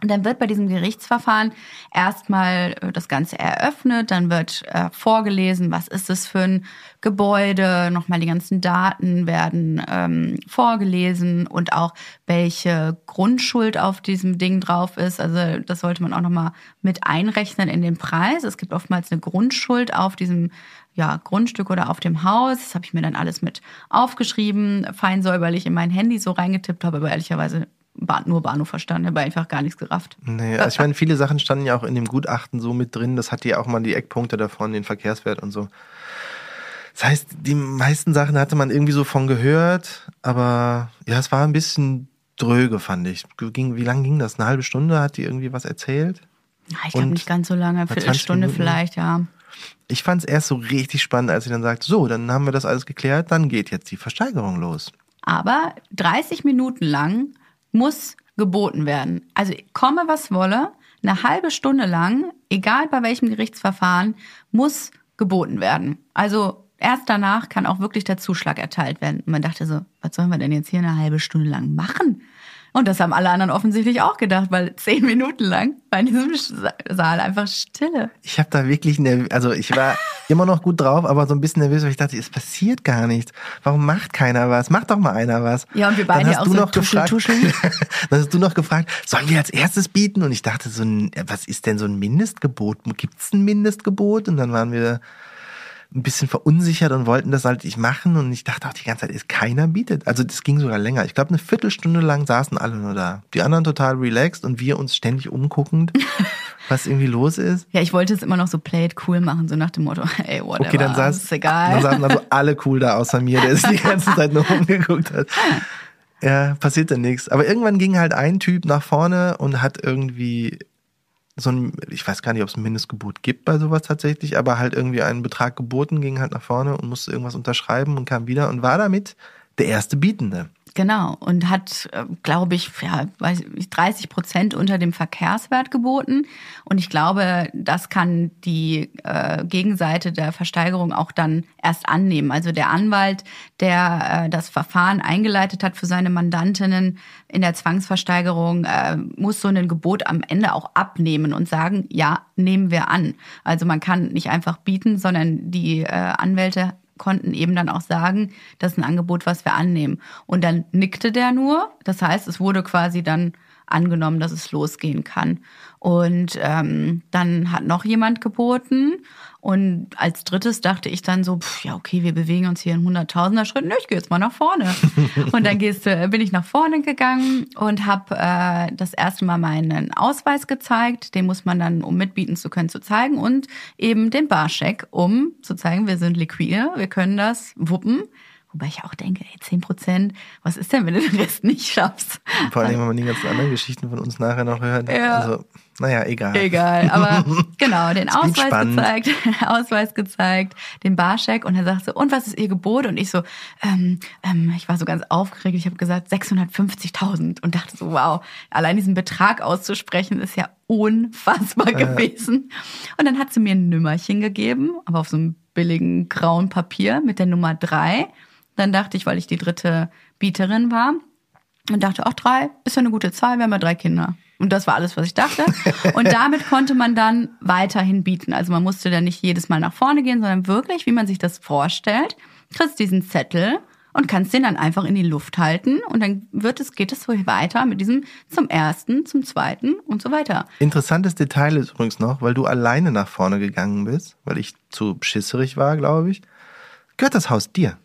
Speaker 1: Und dann wird bei diesem Gerichtsverfahren erstmal äh, das Ganze eröffnet, dann wird äh, vorgelesen, was ist es für ein Gebäude, nochmal die ganzen Daten werden ähm, vorgelesen und auch welche Grundschuld auf diesem Ding drauf ist. Also das sollte man auch nochmal mit einrechnen in den Preis. Es gibt oftmals eine Grundschuld auf diesem ja, Grundstück oder auf dem Haus. Das habe ich mir dann alles mit aufgeschrieben, fein säuberlich in mein Handy so reingetippt, habe aber ehrlicherweise nur Bahnhof verstanden, habe einfach gar nichts gerafft.
Speaker 2: Nee, also ich meine, viele Sachen standen ja auch in dem Gutachten so mit drin. Das hat ja auch mal die Eckpunkte davon, den Verkehrswert und so. Das heißt, die meisten Sachen hatte man irgendwie so von gehört, aber ja, es war ein bisschen dröge, fand ich. Ging, wie lange ging das? Eine halbe Stunde hat die irgendwie was erzählt?
Speaker 1: Ja, ich glaube nicht ganz so lange, eine Viertelstunde vielleicht, ja.
Speaker 2: Ich fand es erst so richtig spannend, als sie dann sagt, so, dann haben wir das alles geklärt, dann geht jetzt die Versteigerung los.
Speaker 1: Aber 30 Minuten lang muss geboten werden. Also komme, was wolle, eine halbe Stunde lang, egal bei welchem Gerichtsverfahren, muss geboten werden. Also erst danach kann auch wirklich der Zuschlag erteilt werden. Und man dachte so, was sollen wir denn jetzt hier eine halbe Stunde lang machen? Und das haben alle anderen offensichtlich auch gedacht, weil zehn Minuten lang war in diesem Saal einfach Stille.
Speaker 2: Ich habe da wirklich, nervös, also ich war immer noch gut drauf, aber so ein bisschen nervös, weil ich dachte, es passiert gar nichts. Warum macht keiner was? Macht doch mal einer was.
Speaker 1: Ja, und wir beide ja auch so noch tuschel, gefragt, tuscheln.
Speaker 2: dann hast du noch gefragt, sollen wir als erstes bieten? Und ich dachte so, was ist denn so ein Mindestgebot? Gibt's ein Mindestgebot? Und dann waren wir ein bisschen verunsichert und wollten das halt nicht machen. Und ich dachte auch die ganze Zeit, ist keiner bietet. Also das ging sogar länger. Ich glaube, eine Viertelstunde lang saßen alle nur da. Die anderen total relaxed und wir uns ständig umguckend, was irgendwie los ist.
Speaker 1: Ja, ich wollte es immer noch so play it cool machen, so nach dem Motto, ey, whatever, okay, dann saß, ist egal.
Speaker 2: Dann saßen also alle cool da, außer mir, der sich die ganze Zeit nur umgeguckt hat. Ja, passierte nichts. Aber irgendwann ging halt ein Typ nach vorne und hat irgendwie so ein, ich weiß gar nicht, ob es ein Mindestgebot gibt bei sowas tatsächlich, aber halt irgendwie einen Betrag geboten, ging halt nach vorne und musste irgendwas unterschreiben und kam wieder und war damit der erste Bietende.
Speaker 1: Genau, und hat, äh, glaube ich, ja, 30 Prozent unter dem Verkehrswert geboten. Und ich glaube, das kann die äh, Gegenseite der Versteigerung auch dann erst annehmen. Also der Anwalt, der äh, das Verfahren eingeleitet hat für seine Mandantinnen in der Zwangsversteigerung, äh, muss so ein Gebot am Ende auch abnehmen und sagen, ja, nehmen wir an. Also man kann nicht einfach bieten, sondern die äh, Anwälte konnten eben dann auch sagen, das ist ein Angebot, was wir annehmen. Und dann nickte der nur. Das heißt, es wurde quasi dann angenommen, dass es losgehen kann. Und ähm, dann hat noch jemand geboten. Und als drittes dachte ich dann so, pff, ja, okay, wir bewegen uns hier in hunderttausender Schritten. Ich gehe jetzt mal nach vorne. und dann gehst, äh, bin ich nach vorne gegangen und habe äh, das erste Mal meinen Ausweis gezeigt. Den muss man dann, um mitbieten zu können, zu zeigen. Und eben den Barscheck, um zu zeigen, wir sind liquide, wir können das wuppen. Wobei ich auch denke, ey, 10 Prozent, was ist denn, wenn du den Rest nicht schaffst?
Speaker 2: Vor allem, wenn man die ganzen anderen Geschichten von uns nachher noch hört. Ja. Also, naja, egal.
Speaker 1: Egal, aber genau, den Ausweis gezeigt, Ausweis gezeigt, den Barscheck und er sagt so, und was ist ihr Gebot? Und ich so, ähm, ähm, ich war so ganz aufgeregt, ich habe gesagt 650.000 und dachte so, wow, allein diesen Betrag auszusprechen ist ja unfassbar äh. gewesen. Und dann hat sie mir ein Nümmerchen gegeben, aber auf so einem billigen grauen Papier mit der Nummer drei. Dann dachte ich, weil ich die dritte Bieterin war, und dachte, ach, drei ist ja eine gute Zahl, wir haben ja drei Kinder. Und das war alles, was ich dachte. Und damit konnte man dann weiterhin bieten. Also man musste dann nicht jedes Mal nach vorne gehen, sondern wirklich, wie man sich das vorstellt, kriegst diesen Zettel und kannst den dann einfach in die Luft halten und dann wird es, geht es so weiter mit diesem zum ersten, zum zweiten und so weiter.
Speaker 2: Interessantes Detail ist übrigens noch, weil du alleine nach vorne gegangen bist, weil ich zu schisserig war, glaube ich, gehört das Haus dir.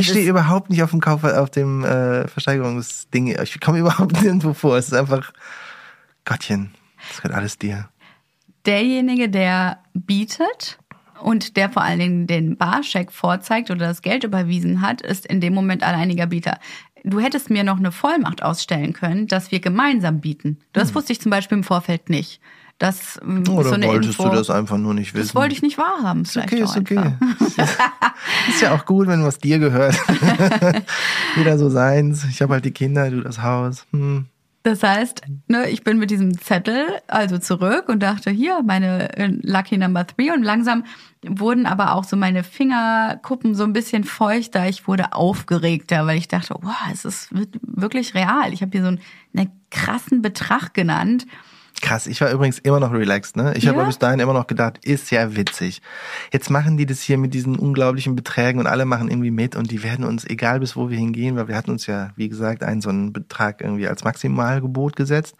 Speaker 2: Ich stehe überhaupt nicht auf dem Kauf, auf dem äh, Versteigerungsding. Ich komme überhaupt nirgendwo vor. Es ist einfach, Gottchen, das gehört alles dir.
Speaker 1: Derjenige, der bietet und der vor allen Dingen den Barscheck vorzeigt oder das Geld überwiesen hat, ist in dem Moment alleiniger Bieter. Du hättest mir noch eine Vollmacht ausstellen können, dass wir gemeinsam bieten. Das hm. wusste ich zum Beispiel im Vorfeld nicht. Das
Speaker 2: ähm, Oder so wolltest Info, du das einfach nur nicht wissen?
Speaker 1: Das wollte ich nicht wahrhaben.
Speaker 2: Ist okay, ist okay. ist ja auch gut, wenn was dir gehört. Jeder so seins. Ich habe halt die Kinder, du das Haus. Hm.
Speaker 1: Das heißt, ne, ich bin mit diesem Zettel also zurück und dachte, hier, meine äh, Lucky Number Three. Und langsam wurden aber auch so meine Fingerkuppen so ein bisschen feuchter. Ich wurde aufgeregter, weil ich dachte, wow, es ist wirklich real. Ich habe hier so einen krassen Betrag genannt.
Speaker 2: Krass, ich war übrigens immer noch relaxed, ne? Ich ja? habe bis dahin immer noch gedacht, ist ja witzig. Jetzt machen die das hier mit diesen unglaublichen Beträgen und alle machen irgendwie mit und die werden uns, egal bis wo wir hingehen, weil wir hatten uns ja, wie gesagt, einen so einen Betrag irgendwie als Maximalgebot gesetzt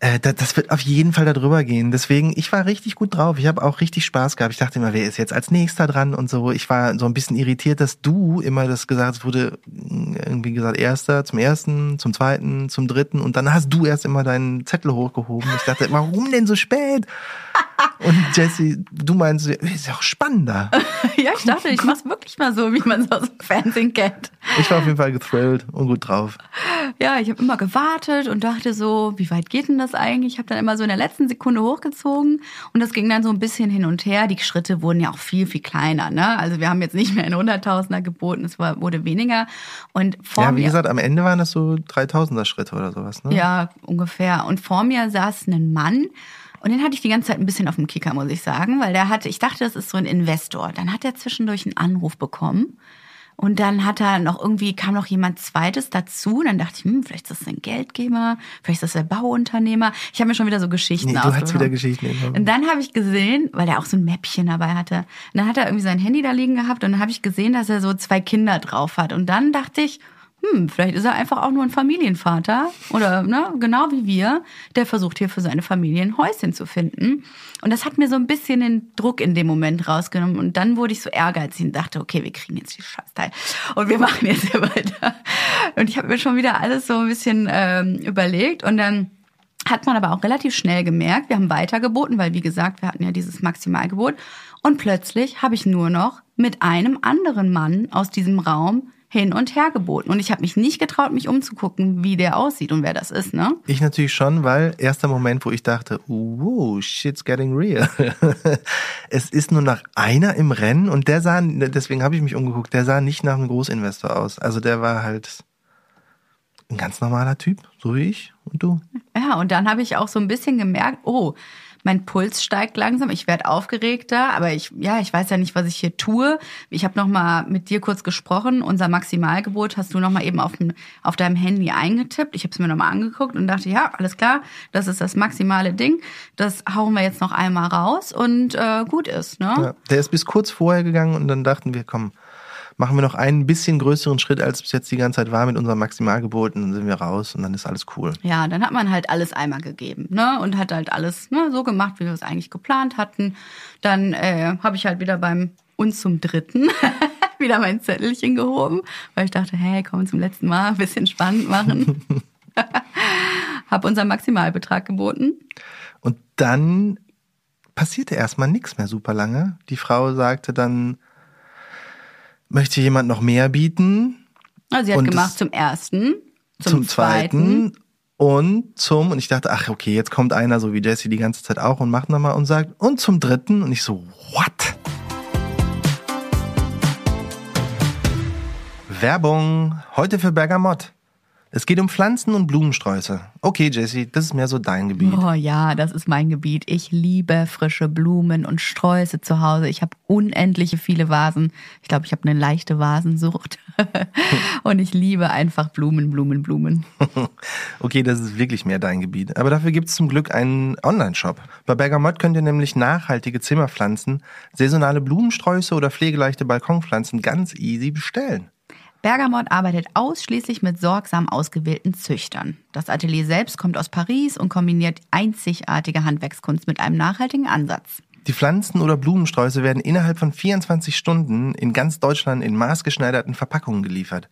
Speaker 2: äh, das wird auf jeden Fall darüber gehen. Deswegen, ich war richtig gut drauf. Ich habe auch richtig Spaß gehabt. Ich dachte immer, wer ist jetzt als nächster dran und so. Ich war so ein bisschen irritiert, dass du immer das gesagt hast, wurde mm, irgendwie gesagt, erster zum ersten, zum zweiten, zum dritten und dann hast du erst immer deinen Zettel hochgehoben. Ich dachte, warum denn so spät? Und Jesse, du meinst, ist ja auch spannender.
Speaker 1: ja, ich dachte, ich mach's wirklich mal so, wie man es aus dem Fernsehen kennt.
Speaker 2: Ich war auf jeden Fall gethrilled und gut drauf.
Speaker 1: Ja, ich habe immer gewartet und dachte so, wie weit geht denn das eigentlich? Ich habe dann immer so in der letzten Sekunde hochgezogen und das ging dann so ein bisschen hin und her. Die Schritte wurden ja auch viel, viel kleiner. Ne? Also wir haben jetzt nicht mehr in Hunderttausender geboten, es war, wurde weniger. Und
Speaker 2: vor ja, wie mir, gesagt, am Ende waren das so Dreitausender Schritte oder sowas. Ne?
Speaker 1: Ja, ungefähr. Und vor mir saß ein Mann und den hatte ich die ganze Zeit ein bisschen auf dem Kicker, muss ich sagen, weil der hatte, ich dachte, das ist so ein Investor. Dann hat er zwischendurch einen Anruf bekommen. Und dann hat er noch irgendwie, kam noch jemand zweites dazu. Und dann dachte ich, hm, vielleicht ist das ein Geldgeber, vielleicht ist das der Bauunternehmer. Ich habe mir schon wieder so Geschichten
Speaker 2: nee, Du hast wieder Geschichten.
Speaker 1: Und dann habe ich gesehen, weil er auch so ein Mäppchen dabei hatte. Und dann hat er irgendwie sein Handy da liegen gehabt und dann habe ich gesehen, dass er so zwei Kinder drauf hat. Und dann dachte ich, hm, vielleicht ist er einfach auch nur ein Familienvater oder ne, genau wie wir, der versucht hier für seine Familie ein Häuschen zu finden. Und das hat mir so ein bisschen den Druck in dem Moment rausgenommen. Und dann wurde ich so ehrgeizig und dachte, okay, wir kriegen jetzt die Scheißteil und wir machen jetzt hier weiter. Und ich habe mir schon wieder alles so ein bisschen ähm, überlegt und dann hat man aber auch relativ schnell gemerkt, wir haben weitergeboten, weil wie gesagt, wir hatten ja dieses Maximalgebot. Und plötzlich habe ich nur noch mit einem anderen Mann aus diesem Raum hin und her geboten. Und ich habe mich nicht getraut, mich umzugucken, wie der aussieht und wer das ist, ne?
Speaker 2: Ich natürlich schon, weil erster Moment, wo ich dachte, wow, shit's getting real. es ist nur noch einer im Rennen und der sah, deswegen habe ich mich umgeguckt, der sah nicht nach einem Großinvestor aus. Also der war halt ein ganz normaler Typ, so wie ich und du.
Speaker 1: Ja, und dann habe ich auch so ein bisschen gemerkt, oh, mein Puls steigt langsam, ich werde aufgeregter, aber ich ja, ich weiß ja nicht, was ich hier tue. Ich habe noch mal mit dir kurz gesprochen, unser Maximalgebot hast du noch mal eben auf, auf deinem Handy eingetippt. Ich habe es mir noch mal angeguckt und dachte, ja, alles klar, das ist das maximale Ding. Das hauen wir jetzt noch einmal raus und äh, gut ist, ne? Ja,
Speaker 2: der ist bis kurz vorher gegangen und dann dachten wir, komm, machen wir noch einen bisschen größeren Schritt, als es jetzt die ganze Zeit war mit unserem Maximalgebot und dann sind wir raus und dann ist alles cool.
Speaker 1: Ja, dann hat man halt alles einmal gegeben, ne? Und hat halt alles ne, so gemacht, wie wir es eigentlich geplant hatten. Dann äh, habe ich halt wieder beim und zum dritten wieder mein Zettelchen gehoben, weil ich dachte, hey, komm zum letzten Mal ein bisschen spannend machen. hab unseren Maximalbetrag geboten.
Speaker 2: Und dann passierte erstmal nichts mehr super lange. Die Frau sagte dann, möchte jemand noch mehr bieten?
Speaker 1: Also sie hat und gemacht zum ersten,
Speaker 2: zum, zum zweiten, zweiten und zum, und ich dachte, ach okay, jetzt kommt einer so wie Jesse die ganze Zeit auch und macht nochmal und sagt, und zum dritten und ich so, what? Werbung, heute für Bergamott. Es geht um Pflanzen und Blumensträuße. Okay, Jessie, das ist mehr so dein Gebiet.
Speaker 1: Oh ja, das ist mein Gebiet. Ich liebe frische Blumen und Sträuße zu Hause. Ich habe unendliche viele Vasen. Ich glaube, ich habe eine leichte Vasensucht. und ich liebe einfach Blumen, Blumen, Blumen.
Speaker 2: okay, das ist wirklich mehr dein Gebiet. Aber dafür gibt es zum Glück einen Online-Shop. Bei Bergamott könnt ihr nämlich nachhaltige Zimmerpflanzen, saisonale Blumensträuße oder pflegeleichte Balkonpflanzen ganz easy bestellen.
Speaker 1: Bergamot arbeitet ausschließlich mit sorgsam ausgewählten Züchtern. Das Atelier selbst kommt aus Paris und kombiniert einzigartige Handwerkskunst mit einem nachhaltigen Ansatz.
Speaker 2: Die Pflanzen oder Blumensträuße werden innerhalb von 24 Stunden in ganz Deutschland in maßgeschneiderten Verpackungen geliefert.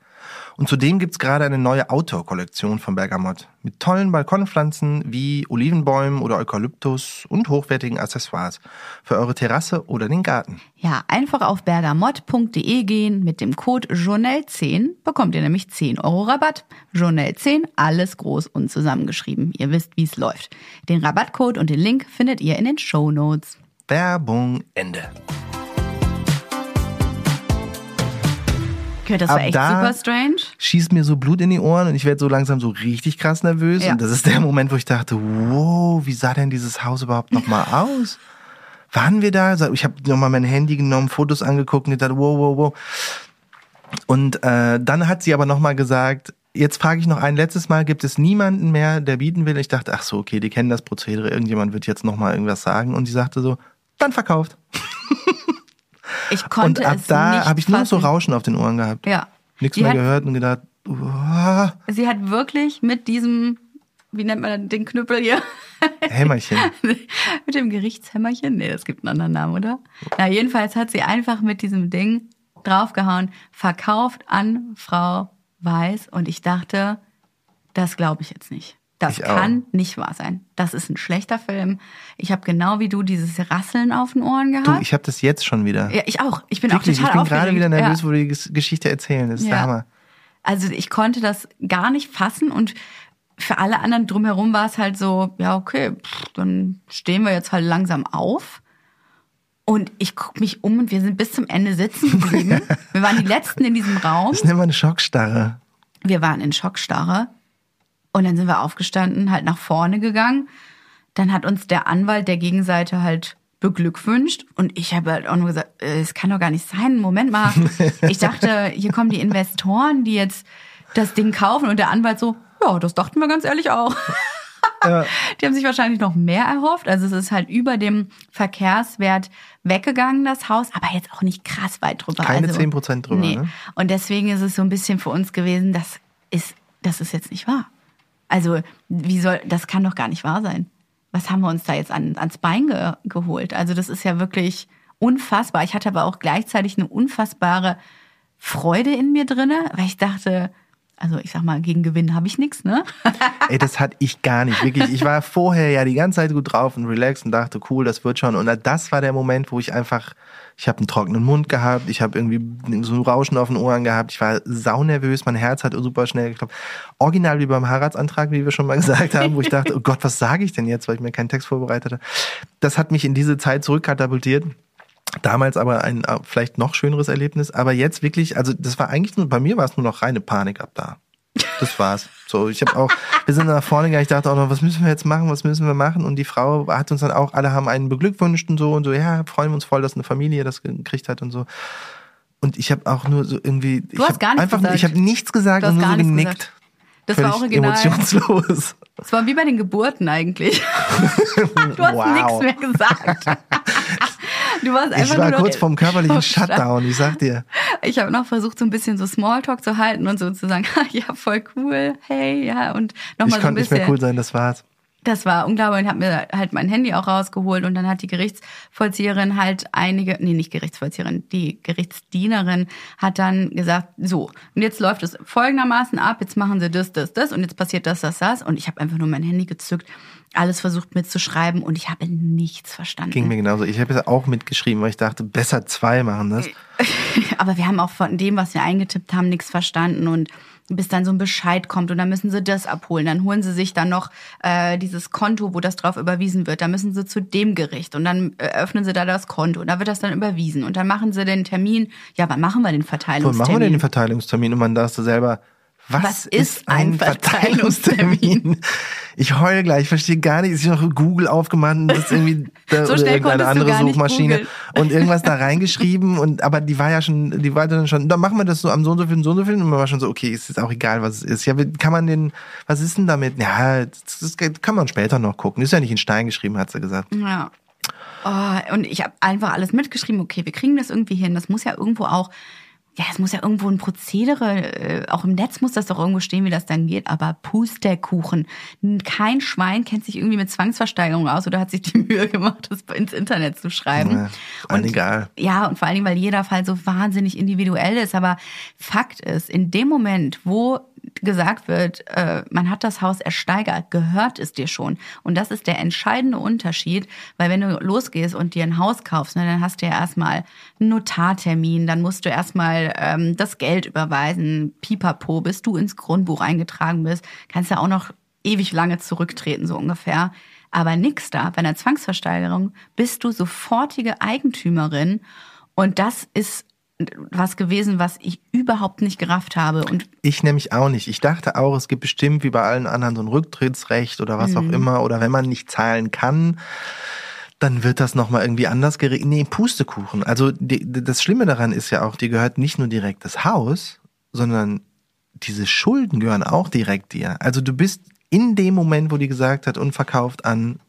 Speaker 2: Und zudem gibt's gerade eine neue Outdoor-Kollektion von Bergamot mit tollen Balkonpflanzen wie Olivenbäumen oder Eukalyptus und hochwertigen Accessoires für eure Terrasse oder den Garten.
Speaker 1: Ja, einfach auf bergamot.de gehen mit dem Code Journal10 bekommt ihr nämlich 10 Euro Rabatt. Journal10, alles groß und zusammengeschrieben. Ihr wisst, wie es läuft. Den Rabattcode und den Link findet ihr in den Show Notes.
Speaker 2: Werbung Ende.
Speaker 1: Okay, das war echt da super strange.
Speaker 2: Schießt mir so Blut in die Ohren und ich werde so langsam so richtig krass nervös. Ja. Und das ist der Moment, wo ich dachte, wow, wie sah denn dieses Haus überhaupt nochmal aus? Waren wir da? Ich habe nochmal mein Handy genommen, Fotos angeguckt und gedacht, wow, wow, wow. Und äh, dann hat sie aber nochmal gesagt, jetzt frage ich noch ein letztes Mal, gibt es niemanden mehr, der bieten will? Ich dachte, ach so, okay, die kennen das Prozedere, irgendjemand wird jetzt nochmal irgendwas sagen. Und sie sagte so, dann verkauft.
Speaker 1: Ich konnte
Speaker 2: und ab
Speaker 1: es
Speaker 2: da habe ich nur noch so Rauschen auf den Ohren gehabt.
Speaker 1: Ja.
Speaker 2: Nichts mehr hat, gehört und gedacht,
Speaker 1: uah. Sie hat wirklich mit diesem, wie nennt man den Knüppel hier?
Speaker 2: Hämmerchen.
Speaker 1: mit dem Gerichtshämmerchen? Nee, das gibt einen anderen Namen, oder? Na, jedenfalls hat sie einfach mit diesem Ding draufgehauen, verkauft an Frau Weiß und ich dachte, das glaube ich jetzt nicht. Das ich kann auch. nicht wahr sein. Das ist ein schlechter Film. Ich habe genau wie du dieses Rasseln auf den Ohren gehabt. Du,
Speaker 2: ich habe das jetzt schon wieder.
Speaker 1: Ja, ich auch. Ich bin Wirklich, auch total
Speaker 2: Ich bin gerade wieder nervös, ja. wo wir die Geschichte erzählen. Das ist ja. der Hammer.
Speaker 1: Also ich konnte das gar nicht fassen und für alle anderen drumherum war es halt so, ja okay, pff, dann stehen wir jetzt halt langsam auf. Und ich gucke mich um und wir sind bis zum Ende sitzen geblieben. wir waren die Letzten in diesem Raum.
Speaker 2: Das nennt man eine Schockstarre.
Speaker 1: Wir waren in Schockstarre. Und dann sind wir aufgestanden, halt nach vorne gegangen. Dann hat uns der Anwalt der Gegenseite halt beglückwünscht und ich habe halt auch nur gesagt, äh, es kann doch gar nicht sein. Moment mal. Ich dachte, hier kommen die Investoren, die jetzt das Ding kaufen und der Anwalt so, ja, das dachten wir ganz ehrlich auch. Ja. Die haben sich wahrscheinlich noch mehr erhofft. Also es ist halt über dem Verkehrswert weggegangen, das Haus, aber jetzt auch nicht krass weit drüber.
Speaker 2: Keine also, 10 Prozent drüber. Nee. Ne?
Speaker 1: Und deswegen ist es so ein bisschen für uns gewesen, das ist, das ist jetzt nicht wahr. Also, wie soll, das kann doch gar nicht wahr sein. Was haben wir uns da jetzt an, ans Bein ge, geholt? Also, das ist ja wirklich unfassbar. Ich hatte aber auch gleichzeitig eine unfassbare Freude in mir drinne, weil ich dachte, also ich sag mal, gegen Gewinn habe ich nichts, ne?
Speaker 2: Ey, das hatte ich gar nicht. Wirklich, ich war vorher ja die ganze Zeit gut drauf und relaxed und dachte, cool, das wird schon. Und das war der Moment, wo ich einfach, ich habe einen trockenen Mund gehabt, ich habe irgendwie so ein Rauschen auf den Ohren gehabt, ich war saunervös, mein Herz hat super schnell geklopft. Original wie beim Heiratsantrag, wie wir schon mal gesagt haben, wo ich dachte, oh Gott, was sage ich denn jetzt, weil ich mir keinen Text vorbereitet hatte. Das hat mich in diese Zeit zurückkatapultiert. Damals aber ein äh, vielleicht noch schöneres Erlebnis, aber jetzt wirklich, also das war eigentlich nur, bei mir war es nur noch reine Panik ab da. Das war's. So, ich habe auch, wir sind nach vorne gegangen, ich dachte auch noch, was müssen wir jetzt machen, was müssen wir machen? Und die Frau hat uns dann auch, alle haben einen beglückwünscht und so und so, ja, freuen wir uns voll, dass eine Familie das gekriegt hat und so. Und ich habe auch nur so irgendwie,
Speaker 1: du hast gar nichts
Speaker 2: einfach,
Speaker 1: gesagt.
Speaker 2: ich habe nichts gesagt und nur so genickt. Gesagt.
Speaker 1: Das war original.
Speaker 2: Emotionslos.
Speaker 1: Das war wie bei den Geburten eigentlich. du hast wow. nichts mehr gesagt.
Speaker 2: Du warst einfach ich war nur kurz vorm körperlichen Shutdown, ich sag dir.
Speaker 1: Ich habe noch versucht, so ein bisschen so Smalltalk zu halten und so zu sagen, ja, voll cool, hey, ja, und nochmal so ein bisschen. Ich konnte
Speaker 2: nicht mehr cool sein, das war's.
Speaker 1: Das war unglaublich. Ich habe mir halt mein Handy auch rausgeholt und dann hat die Gerichtsvollzieherin halt einige, nee, nicht Gerichtsvollzieherin, die Gerichtsdienerin hat dann gesagt, so, und jetzt läuft es folgendermaßen ab, jetzt machen sie das, das, das und jetzt passiert das, das, das. Und ich habe einfach nur mein Handy gezückt, alles versucht mitzuschreiben und ich habe nichts verstanden.
Speaker 2: Ging mir genauso. Ich habe es auch mitgeschrieben, weil ich dachte, besser zwei machen das.
Speaker 1: Aber wir haben auch von dem, was wir eingetippt haben, nichts verstanden und bis dann so ein Bescheid kommt und dann müssen sie das abholen. Dann holen sie sich dann noch äh, dieses Konto, wo das drauf überwiesen wird. Da müssen sie zu dem Gericht und dann öffnen sie da das Konto und da wird das dann überwiesen und dann machen sie den Termin. Ja, wann machen wir den Verteilungstermin?
Speaker 2: Wann machen wir den Verteilungstermin? Und man darf so selber was, Was ist ein Verteilungstermin? Ich heule gleich, ich verstehe gar nicht. Ich habe noch Google aufgemacht und das irgendwie
Speaker 1: da, so oder irgendeine andere Suchmaschine
Speaker 2: und irgendwas da reingeschrieben und aber die war ja schon, die war dann schon, da machen wir das so am so und so viel, so und so viel und man war schon so, okay, ist jetzt auch egal, was es ist. Ja, kann man den, was ist denn damit? Ja, das, das kann man später noch gucken. Ist ja nicht in Stein geschrieben, hat sie gesagt.
Speaker 1: Ja. Oh, und ich habe einfach alles mitgeschrieben, okay, wir kriegen das irgendwie hin. Das muss ja irgendwo auch ja, es muss ja irgendwo ein Prozedere, äh, auch im Netz muss das doch irgendwo stehen, wie das dann geht, aber Pusterkuchen. Kein Schwein kennt sich irgendwie mit Zwangsversteigerung aus oder hat sich die Mühe gemacht, das ins Internet zu schreiben. Ja,
Speaker 2: und, egal.
Speaker 1: Ja, und vor allen Dingen, weil jeder Fall so wahnsinnig individuell ist. Aber Fakt ist, in dem Moment, wo gesagt wird, äh, man hat das Haus ersteigert, gehört es dir schon. Und das ist der entscheidende Unterschied, weil wenn du losgehst und dir ein Haus kaufst, ne, dann hast du ja erstmal einen Notartermin, dann musst du erstmal ähm, das Geld überweisen, pipapo, bis du ins Grundbuch eingetragen bist, kannst ja auch noch ewig lange zurücktreten, so ungefähr. Aber nix da, bei einer Zwangsversteigerung bist du sofortige Eigentümerin und das ist was gewesen, was ich überhaupt nicht gerafft habe. Und
Speaker 2: ich nämlich auch nicht. Ich dachte auch, es gibt bestimmt wie bei allen anderen so ein Rücktrittsrecht oder was mhm. auch immer. Oder wenn man nicht zahlen kann, dann wird das nochmal irgendwie anders geregelt. Nee, Pustekuchen. Also die, das Schlimme daran ist ja auch, dir gehört nicht nur direkt das Haus, sondern diese Schulden gehören auch direkt dir. Also du bist in dem Moment, wo die gesagt hat, unverkauft an,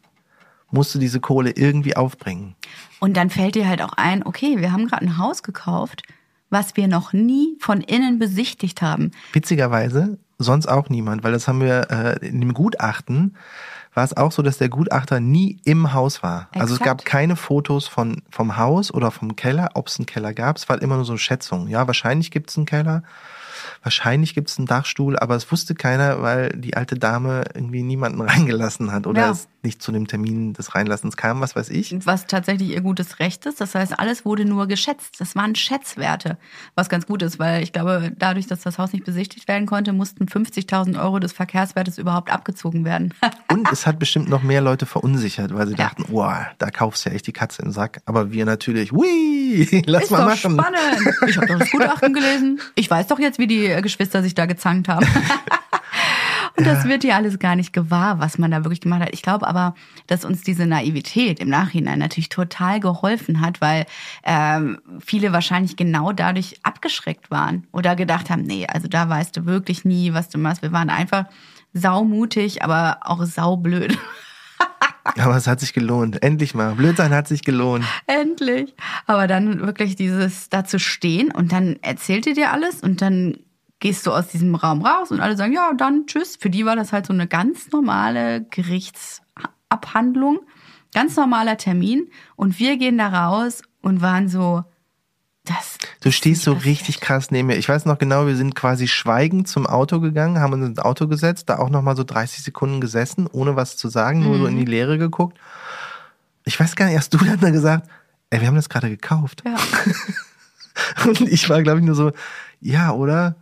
Speaker 2: musst du diese Kohle irgendwie aufbringen.
Speaker 1: Und dann fällt dir halt auch ein, okay, wir haben gerade ein Haus gekauft, was wir noch nie von innen besichtigt haben.
Speaker 2: Witzigerweise sonst auch niemand, weil das haben wir äh, in dem Gutachten war es auch so, dass der Gutachter nie im Haus war. Exakt. Also es gab keine Fotos von vom Haus oder vom Keller, ob es einen Keller gab. Es war immer nur so eine Schätzung. Ja, wahrscheinlich gibt es einen Keller. Wahrscheinlich gibt es einen Dachstuhl, aber es wusste keiner, weil die alte Dame irgendwie niemanden reingelassen hat oder ja. es nicht zu dem Termin des Reinlassens kam, was weiß ich.
Speaker 1: Was tatsächlich ihr gutes Recht ist. Das heißt, alles wurde nur geschätzt. Das waren Schätzwerte, was ganz gut ist, weil ich glaube, dadurch, dass das Haus nicht besichtigt werden konnte, mussten 50.000 Euro des Verkehrswertes überhaupt abgezogen werden.
Speaker 2: Und es hat bestimmt noch mehr Leute verunsichert, weil sie ja. dachten, oh, da kaufst du ja echt die Katze im Sack. Aber wir natürlich, hui, lass
Speaker 1: ist
Speaker 2: mal
Speaker 1: doch
Speaker 2: machen.
Speaker 1: spannend. Ich habe doch das Gutachten gelesen. Ich weiß doch jetzt, wie die Geschwister sich da gezankt haben. Und das wird ja alles gar nicht gewahr, was man da wirklich gemacht hat. Ich glaube aber, dass uns diese Naivität im Nachhinein natürlich total geholfen hat, weil ähm, viele wahrscheinlich genau dadurch abgeschreckt waren oder gedacht haben, nee, also da weißt du wirklich nie, was du machst. Wir waren einfach saumutig, aber auch saublöd.
Speaker 2: Aber es hat sich gelohnt. Endlich mal. Blödsein hat sich gelohnt.
Speaker 1: Endlich. Aber dann wirklich dieses da zu stehen und dann erzählt ihr dir alles und dann gehst du aus diesem Raum raus und alle sagen, ja, dann tschüss. Für die war das halt so eine ganz normale Gerichtsabhandlung, ganz normaler Termin. Und wir gehen da raus und waren so, das.
Speaker 2: Du stehst so richtig krass neben mir. Ich weiß noch genau, wir sind quasi schweigend zum Auto gegangen, haben uns ins Auto gesetzt, da auch nochmal so 30 Sekunden gesessen, ohne was zu sagen, nur mhm. so in die mhm. Leere geguckt. Ich weiß gar nicht, erst du dann gesagt, ey, wir haben das gerade gekauft. Ja. und ich war, glaube ich, nur so, ja, oder?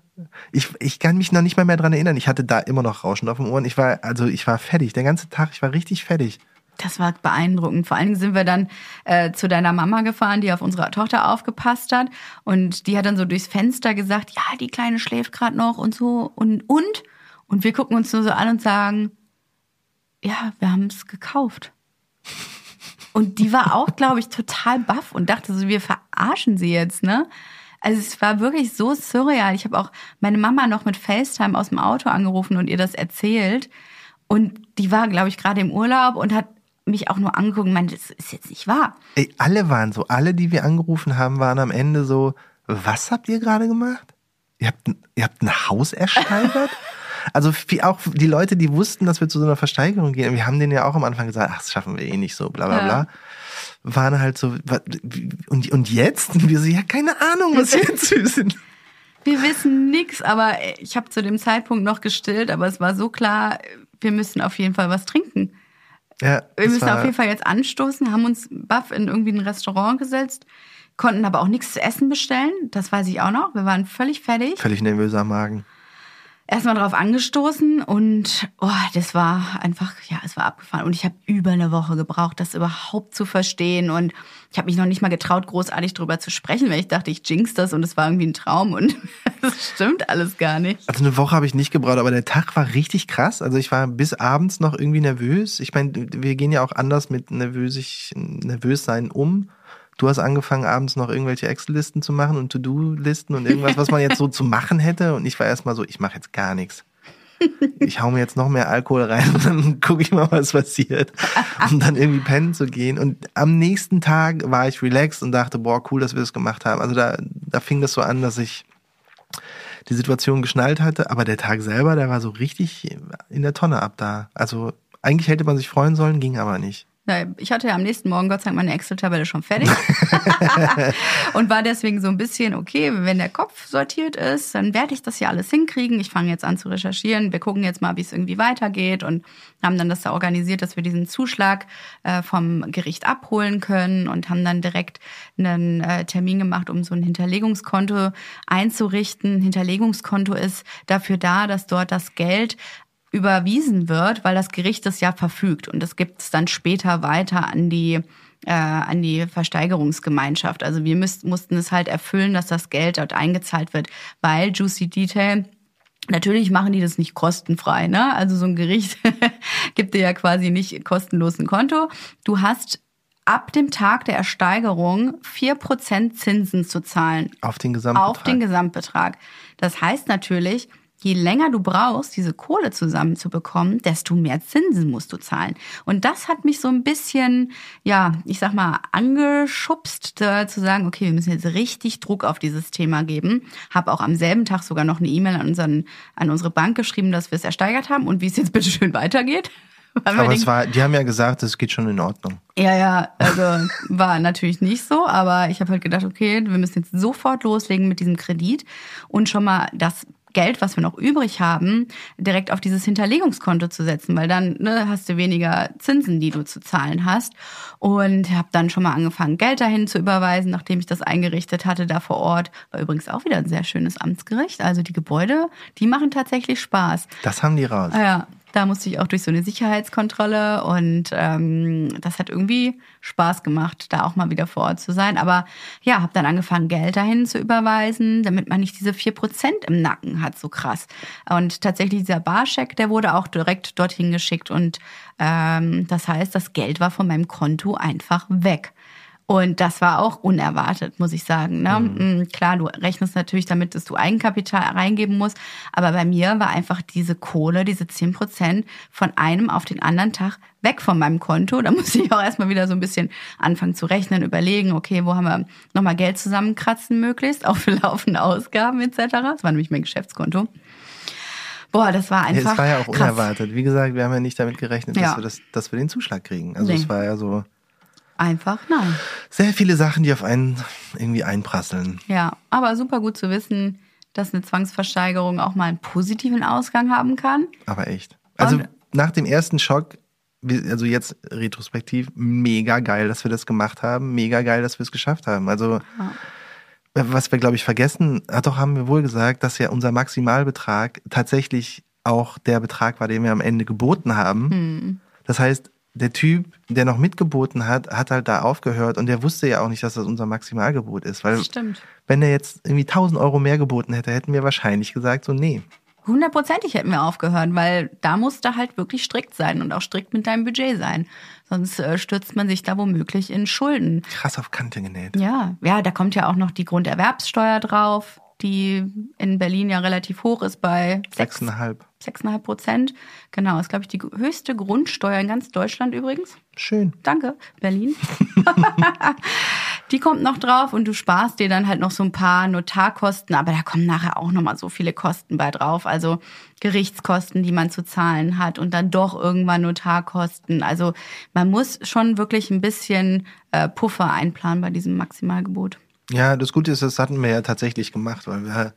Speaker 2: Ich, ich kann mich noch nicht mal mehr dran erinnern. Ich hatte da immer noch Rauschen auf dem Ohren. Ich war, also ich war fertig. Der ganze Tag, ich war richtig fertig.
Speaker 1: Das war beeindruckend. Vor allen Dingen sind wir dann äh, zu deiner Mama gefahren, die auf unsere Tochter aufgepasst hat. Und die hat dann so durchs Fenster gesagt, ja, die Kleine schläft gerade noch und so. Und, und? Und wir gucken uns nur so an und sagen, ja, wir haben es gekauft. Und die war auch, glaube ich, total baff und dachte so, wir verarschen sie jetzt, ne? Also es war wirklich so surreal. Ich habe auch meine Mama noch mit FaceTime aus dem Auto angerufen und ihr das erzählt. Und die war, glaube ich, gerade im Urlaub und hat mich auch nur angeguckt und meinte, das ist jetzt nicht wahr.
Speaker 2: Ey, alle waren so, alle, die wir angerufen haben, waren am Ende so, was habt ihr gerade gemacht? Ihr habt, ihr habt ein Haus ersteigert? also auch die Leute, die wussten, dass wir zu so einer Versteigerung gehen, wir haben denen ja auch am Anfang gesagt, ach, das schaffen wir eh nicht so, bla bla bla. Waren halt so, und, und jetzt? Und wir so, ja, keine Ahnung, was wir jetzt sind.
Speaker 1: Wir wissen nichts, aber ich habe zu dem Zeitpunkt noch gestillt, aber es war so klar, wir müssen auf jeden Fall was trinken. Ja, wir müssen auf jeden Fall jetzt anstoßen, haben uns baff in irgendwie ein Restaurant gesetzt, konnten aber auch nichts zu essen bestellen. Das weiß ich auch noch. Wir waren völlig fertig.
Speaker 2: Völlig nervöser Magen
Speaker 1: erstmal drauf angestoßen und oh, das war einfach, ja, es war abgefahren. Und ich habe über eine Woche gebraucht, das überhaupt zu verstehen. Und ich habe mich noch nicht mal getraut, großartig drüber zu sprechen, weil ich dachte, ich jinx das und es war irgendwie ein Traum und das stimmt alles gar nicht.
Speaker 2: Also eine Woche habe ich nicht gebraucht, aber der Tag war richtig krass. Also ich war bis abends noch irgendwie nervös. Ich meine, wir gehen ja auch anders mit nervös, nervös sein um. Du hast angefangen, abends noch irgendwelche Excel-Listen zu machen und To-Do-Listen und irgendwas, was man jetzt so zu machen hätte. Und ich war erstmal so, ich mache jetzt gar nichts. Ich hau mir jetzt noch mehr Alkohol rein und dann gucke ich mal, was passiert. Um dann irgendwie pennen zu gehen. Und am nächsten Tag war ich relaxed und dachte, boah, cool, dass wir das gemacht haben. Also da, da fing das so an, dass ich die Situation geschnallt hatte. Aber der Tag selber, der war so richtig in der Tonne ab da. Also eigentlich hätte man sich freuen sollen, ging aber nicht.
Speaker 1: Ich hatte ja am nächsten Morgen Gott sei Dank meine Excel-Tabelle schon fertig und war deswegen so ein bisschen, okay, wenn der Kopf sortiert ist, dann werde ich das ja alles hinkriegen. Ich fange jetzt an zu recherchieren. Wir gucken jetzt mal, wie es irgendwie weitergeht und haben dann das da organisiert, dass wir diesen Zuschlag äh, vom Gericht abholen können und haben dann direkt einen äh, Termin gemacht, um so ein Hinterlegungskonto einzurichten. Hinterlegungskonto ist dafür da, dass dort das Geld überwiesen wird, weil das Gericht es ja verfügt und das gibt es dann später weiter an die äh, an die Versteigerungsgemeinschaft. Also wir müsst, mussten es halt erfüllen, dass das Geld dort eingezahlt wird, weil Juicy Detail Natürlich machen die das nicht kostenfrei, ne? Also so ein Gericht gibt dir ja quasi nicht kostenlos ein Konto. Du hast ab dem Tag der Ersteigerung vier Prozent Zinsen zu zahlen.
Speaker 2: Auf den Gesamtbetrag.
Speaker 1: Auf den Gesamtbetrag. Das heißt natürlich, je länger du brauchst, diese Kohle zusammenzubekommen, desto mehr Zinsen musst du zahlen. Und das hat mich so ein bisschen, ja, ich sag mal, angeschubst, äh, zu sagen, okay, wir müssen jetzt richtig Druck auf dieses Thema geben. Hab auch am selben Tag sogar noch eine E-Mail an, unseren, an unsere Bank geschrieben, dass wir es ersteigert haben und wie es jetzt bitte schön weitergeht.
Speaker 2: aber es war, die haben ja gesagt, es geht schon in Ordnung.
Speaker 1: Ja, ja, also war natürlich nicht so, aber ich habe halt gedacht, okay, wir müssen jetzt sofort loslegen mit diesem Kredit und schon mal das Geld, was wir noch übrig haben, direkt auf dieses Hinterlegungskonto zu setzen, weil dann ne, hast du weniger Zinsen, die du zu zahlen hast. Und habe dann schon mal angefangen, Geld dahin zu überweisen, nachdem ich das eingerichtet hatte da vor Ort. War übrigens auch wieder ein sehr schönes Amtsgericht. Also die Gebäude, die machen tatsächlich Spaß.
Speaker 2: Das haben die raus.
Speaker 1: Ja, da musste ich auch durch so eine Sicherheitskontrolle und ähm, das hat irgendwie Spaß gemacht, da auch mal wieder vor Ort zu sein. Aber ja, habe dann angefangen, Geld dahin zu überweisen, damit man nicht diese vier Prozent im Nacken hat, so krass. Und tatsächlich dieser Barscheck, der wurde auch direkt dorthin geschickt und ähm, das heißt, das Geld war von meinem Konto einfach weg. Und das war auch unerwartet, muss ich sagen. Ne? Mhm. Mm, klar, du rechnest natürlich damit, dass du Eigenkapital reingeben musst. Aber bei mir war einfach diese Kohle, diese zehn Prozent von einem auf den anderen Tag weg von meinem Konto. Da musste ich auch erstmal wieder so ein bisschen anfangen zu rechnen, überlegen, okay, wo haben wir nochmal Geld zusammenkratzen möglichst, auch für laufende Ausgaben etc. Das war nämlich mein Geschäftskonto. Boah, das war einfach.
Speaker 2: Es war ja auch krass. unerwartet. Wie gesagt, wir haben ja nicht damit gerechnet, dass, ja. wir, das, dass wir den Zuschlag kriegen. Also nee. es war ja so.
Speaker 1: Einfach nein.
Speaker 2: Sehr viele Sachen, die auf einen irgendwie einprasseln.
Speaker 1: Ja, aber super gut zu wissen, dass eine Zwangsversteigerung auch mal einen positiven Ausgang haben kann.
Speaker 2: Aber echt. Also Und nach dem ersten Schock, also jetzt retrospektiv, mega geil, dass wir das gemacht haben. Mega geil, dass wir es geschafft haben. Also ja. was wir, glaube ich, vergessen, hat doch haben wir wohl gesagt, dass ja unser Maximalbetrag tatsächlich auch der Betrag war, den wir am Ende geboten haben. Hm. Das heißt, der Typ, der noch mitgeboten hat, hat halt da aufgehört und der wusste ja auch nicht, dass das unser Maximalgebot ist. Weil
Speaker 1: Stimmt.
Speaker 2: wenn er jetzt irgendwie 1000 Euro mehr geboten hätte, hätten wir wahrscheinlich gesagt, so nee.
Speaker 1: Hundertprozentig hätten wir aufgehört, weil da musst du halt wirklich strikt sein und auch strikt mit deinem Budget sein. Sonst äh, stürzt man sich da womöglich in Schulden.
Speaker 2: Krass auf Kante genäht.
Speaker 1: Ja, ja, da kommt ja auch noch die Grunderwerbssteuer drauf die in Berlin ja relativ hoch ist bei
Speaker 2: 6,5.
Speaker 1: 6,5 Prozent. Genau, ist, glaube ich, die höchste Grundsteuer in ganz Deutschland übrigens.
Speaker 2: Schön.
Speaker 1: Danke, Berlin. die kommt noch drauf und du sparst dir dann halt noch so ein paar Notarkosten, aber da kommen nachher auch nochmal so viele Kosten bei drauf. Also Gerichtskosten, die man zu zahlen hat und dann doch irgendwann Notarkosten. Also man muss schon wirklich ein bisschen äh, Puffer einplanen bei diesem Maximalgebot.
Speaker 2: Ja, das Gute ist, das hatten wir ja tatsächlich gemacht, weil wir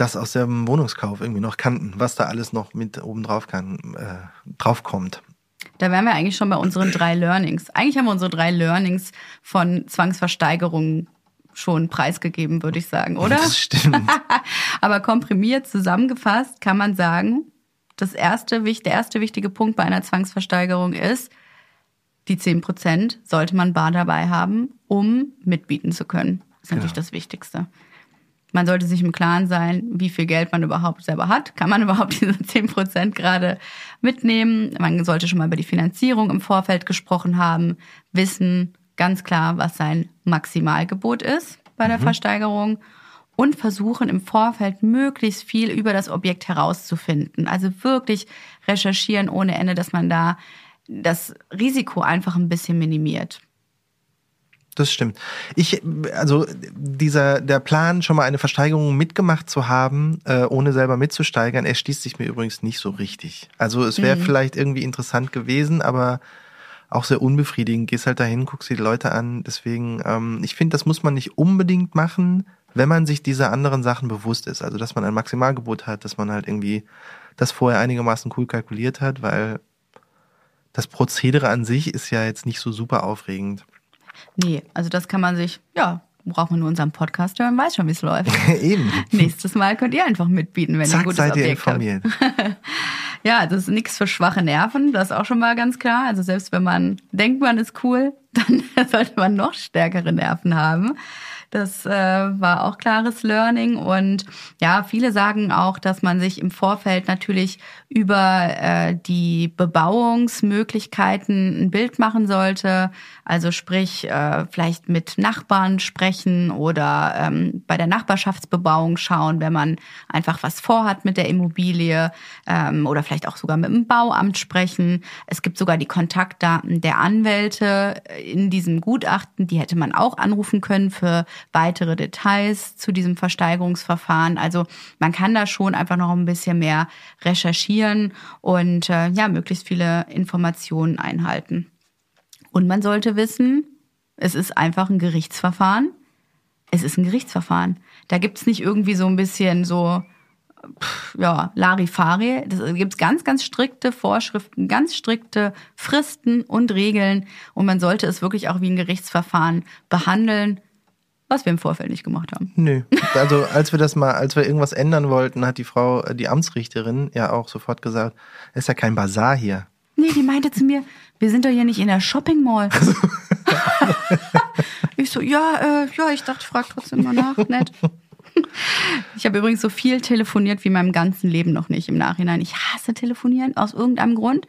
Speaker 2: das aus dem Wohnungskauf irgendwie noch kannten, was da alles noch mit oben drauf kann, äh, draufkommt.
Speaker 1: Da wären wir eigentlich schon bei unseren drei Learnings. Eigentlich haben wir unsere drei Learnings von Zwangsversteigerungen schon preisgegeben, würde ich sagen, oder?
Speaker 2: Das stimmt.
Speaker 1: Aber komprimiert zusammengefasst kann man sagen, das erste, der erste wichtige Punkt bei einer Zwangsversteigerung ist, die 10 Prozent sollte man bar dabei haben, um mitbieten zu können. Das ist natürlich genau. das Wichtigste. Man sollte sich im Klaren sein, wie viel Geld man überhaupt selber hat. Kann man überhaupt diese 10 Prozent gerade mitnehmen? Man sollte schon mal über die Finanzierung im Vorfeld gesprochen haben, wissen ganz klar, was sein Maximalgebot ist bei der mhm. Versteigerung und versuchen im Vorfeld möglichst viel über das Objekt herauszufinden. Also wirklich recherchieren ohne Ende, dass man da das Risiko einfach ein bisschen minimiert.
Speaker 2: Das stimmt. Ich, also dieser, der Plan, schon mal eine Versteigerung mitgemacht zu haben, äh, ohne selber mitzusteigern, erschließt sich mir übrigens nicht so richtig. Also es wäre mhm. vielleicht irgendwie interessant gewesen, aber auch sehr unbefriedigend. Gehst halt dahin, guckst dir die Leute an. Deswegen, ähm, ich finde, das muss man nicht unbedingt machen, wenn man sich dieser anderen Sachen bewusst ist. Also dass man ein Maximalgebot hat, dass man halt irgendwie das vorher einigermaßen cool kalkuliert hat, weil das Prozedere an sich ist ja jetzt nicht so super aufregend.
Speaker 1: Nee, also das kann man sich, ja, braucht man nur unseren Podcast hören, weiß schon, wie es läuft.
Speaker 2: Eben.
Speaker 1: Nächstes Mal könnt ihr einfach mitbieten, wenn
Speaker 2: Zack,
Speaker 1: ihr ein gutes
Speaker 2: seid
Speaker 1: Objekt
Speaker 2: ihr informiert.
Speaker 1: habt. ja, das ist nichts für schwache Nerven, das ist auch schon mal ganz klar. Also selbst wenn man denkt, man ist cool, dann sollte man noch stärkere Nerven haben. Das äh, war auch klares Learning. Und ja, viele sagen auch, dass man sich im Vorfeld natürlich über äh, die Bebauungsmöglichkeiten ein Bild machen sollte. Also sprich, äh, vielleicht mit Nachbarn sprechen oder ähm, bei der Nachbarschaftsbebauung schauen, wenn man einfach was vorhat mit der Immobilie ähm, oder vielleicht auch sogar mit dem Bauamt sprechen. Es gibt sogar die Kontaktdaten der Anwälte in diesem Gutachten, die hätte man auch anrufen können für weitere Details zu diesem Versteigerungsverfahren. Also man kann da schon einfach noch ein bisschen mehr recherchieren und äh, ja, möglichst viele Informationen einhalten. Und man sollte wissen, es ist einfach ein Gerichtsverfahren. Es ist ein Gerichtsverfahren. Da gibt's nicht irgendwie so ein bisschen so, ja, Larifari. Da gibt's ganz, ganz strikte Vorschriften, ganz strikte Fristen und Regeln. Und man sollte es wirklich auch wie ein Gerichtsverfahren behandeln was wir im Vorfeld nicht gemacht haben.
Speaker 2: Nö. Also als wir das mal, als wir irgendwas ändern wollten, hat die Frau, die Amtsrichterin ja auch sofort gesagt, es ist ja kein Bazar hier.
Speaker 1: Nee, die meinte zu mir, wir sind doch hier nicht in der Shopping Mall. Also. ich so, ja, äh, ja, ich dachte, ich frage trotzdem mal nach, nett. Ich habe übrigens so viel telefoniert wie in meinem ganzen Leben noch nicht im Nachhinein. Ich hasse telefonieren aus irgendeinem Grund.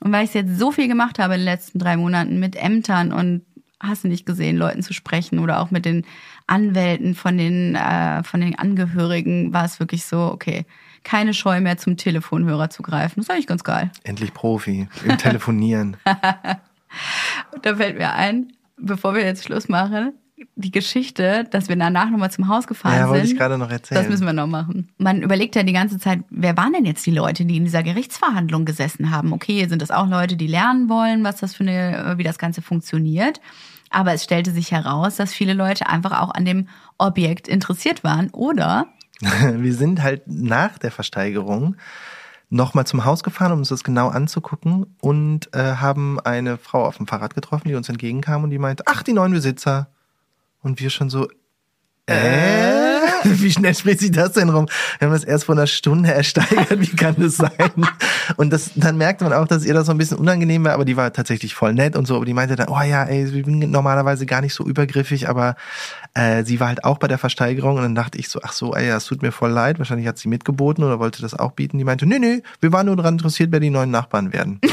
Speaker 1: Und weil ich es jetzt so viel gemacht habe in den letzten drei Monaten mit Ämtern und hast du nicht gesehen, Leuten zu sprechen oder auch mit den Anwälten von den, äh, von den Angehörigen war es wirklich so, okay, keine Scheu mehr zum Telefonhörer zu greifen. Das ist eigentlich ganz geil.
Speaker 2: Endlich Profi im Telefonieren.
Speaker 1: da fällt mir ein, bevor wir jetzt Schluss machen, die Geschichte, dass wir danach nochmal zum Haus gefahren ja, sind. Ja,
Speaker 2: wollte ich gerade noch erzählen.
Speaker 1: Das müssen wir noch machen. Man überlegt ja die ganze Zeit, wer waren denn jetzt die Leute, die in dieser Gerichtsverhandlung gesessen haben? Okay, sind das auch Leute, die lernen wollen, was das für eine, wie das Ganze funktioniert? Aber es stellte sich heraus, dass viele Leute einfach auch an dem Objekt interessiert waren, oder?
Speaker 2: Wir sind halt nach der Versteigerung nochmal zum Haus gefahren, um uns das genau anzugucken und äh, haben eine Frau auf dem Fahrrad getroffen, die uns entgegenkam und die meinte, ach, die neuen Besitzer. Und wir schon so, äh? wie schnell spricht sich das denn rum? Wir haben das erst vor einer Stunde ersteigert, wie kann das sein? Und das, dann merkte man auch, dass ihr das so ein bisschen unangenehm war, aber die war tatsächlich voll nett und so, aber die meinte dann, oh ja, ey, ich bin normalerweise gar nicht so übergriffig, aber äh, sie war halt auch bei der Versteigerung und dann dachte ich so, ach so, ey, es tut mir voll leid, wahrscheinlich hat sie mitgeboten oder wollte das auch bieten. Die meinte, nee, nee, wir waren nur daran interessiert, wer die neuen Nachbarn werden.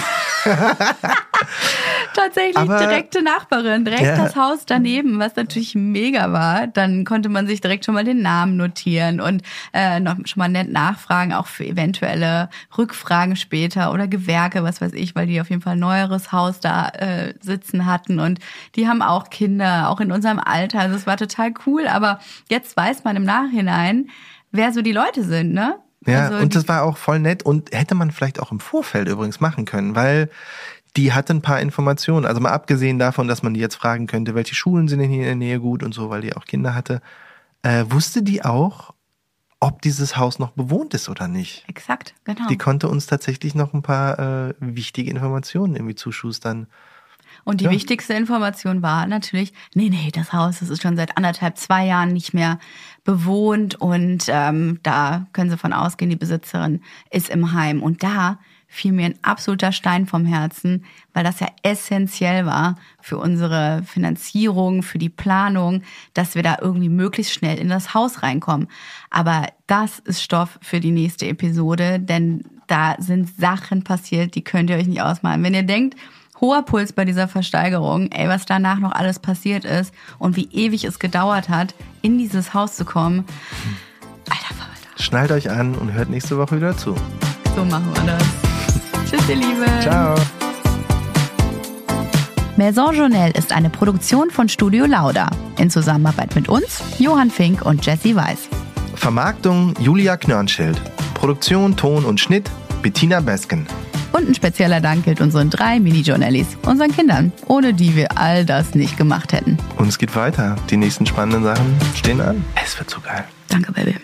Speaker 1: Tatsächlich Aber, direkte Nachbarin, direkt ja. das Haus daneben, was natürlich mega war. Dann konnte man sich direkt schon mal den Namen notieren und äh, noch schon mal nett nachfragen, auch für eventuelle Rückfragen später oder Gewerke, was weiß ich, weil die auf jeden Fall ein neueres Haus da äh, sitzen hatten und die haben auch Kinder, auch in unserem Alter. Also es war total cool. Aber jetzt weiß man im Nachhinein, wer so die Leute sind, ne?
Speaker 2: Ja, also und das war auch voll nett und hätte man vielleicht auch im Vorfeld übrigens machen können, weil die hatte ein paar Informationen. Also mal abgesehen davon, dass man die jetzt fragen könnte, welche Schulen sind denn hier in der Nähe gut und so, weil die auch Kinder hatte, äh, wusste die auch, ob dieses Haus noch bewohnt ist oder nicht.
Speaker 1: Exakt, genau.
Speaker 2: Die konnte uns tatsächlich noch ein paar äh, wichtige Informationen irgendwie zuschustern.
Speaker 1: Und die ja. wichtigste Information war natürlich, nee, nee, das Haus, das ist schon seit anderthalb, zwei Jahren nicht mehr bewohnt und ähm, da können Sie von ausgehen, die Besitzerin ist im Heim. Und da fiel mir ein absoluter Stein vom Herzen, weil das ja essentiell war für unsere Finanzierung, für die Planung, dass wir da irgendwie möglichst schnell in das Haus reinkommen. Aber das ist Stoff für die nächste Episode, denn da sind Sachen passiert, die könnt ihr euch nicht ausmalen. Wenn ihr denkt, hoher Puls bei dieser Versteigerung, ey, was danach noch alles passiert ist und wie ewig es gedauert hat, in dieses Haus zu kommen.
Speaker 2: Alter Verwalter. Schnallt euch an und hört nächste Woche wieder zu.
Speaker 1: So machen wir das. Tschüss, ihr Lieben.
Speaker 2: Ciao.
Speaker 1: Maison Journal ist eine Produktion von Studio Lauda in Zusammenarbeit mit uns, Johann Fink und Jesse Weiß.
Speaker 2: Vermarktung Julia Knörnschild. Produktion, Ton und Schnitt Bettina Besken.
Speaker 1: Und ein spezieller Dank gilt unseren drei Mini-Journalies, unseren Kindern, ohne die wir all das nicht gemacht hätten.
Speaker 2: Und es geht weiter. Die nächsten spannenden Sachen stehen an. Es wird so geil.
Speaker 1: Danke, Baby.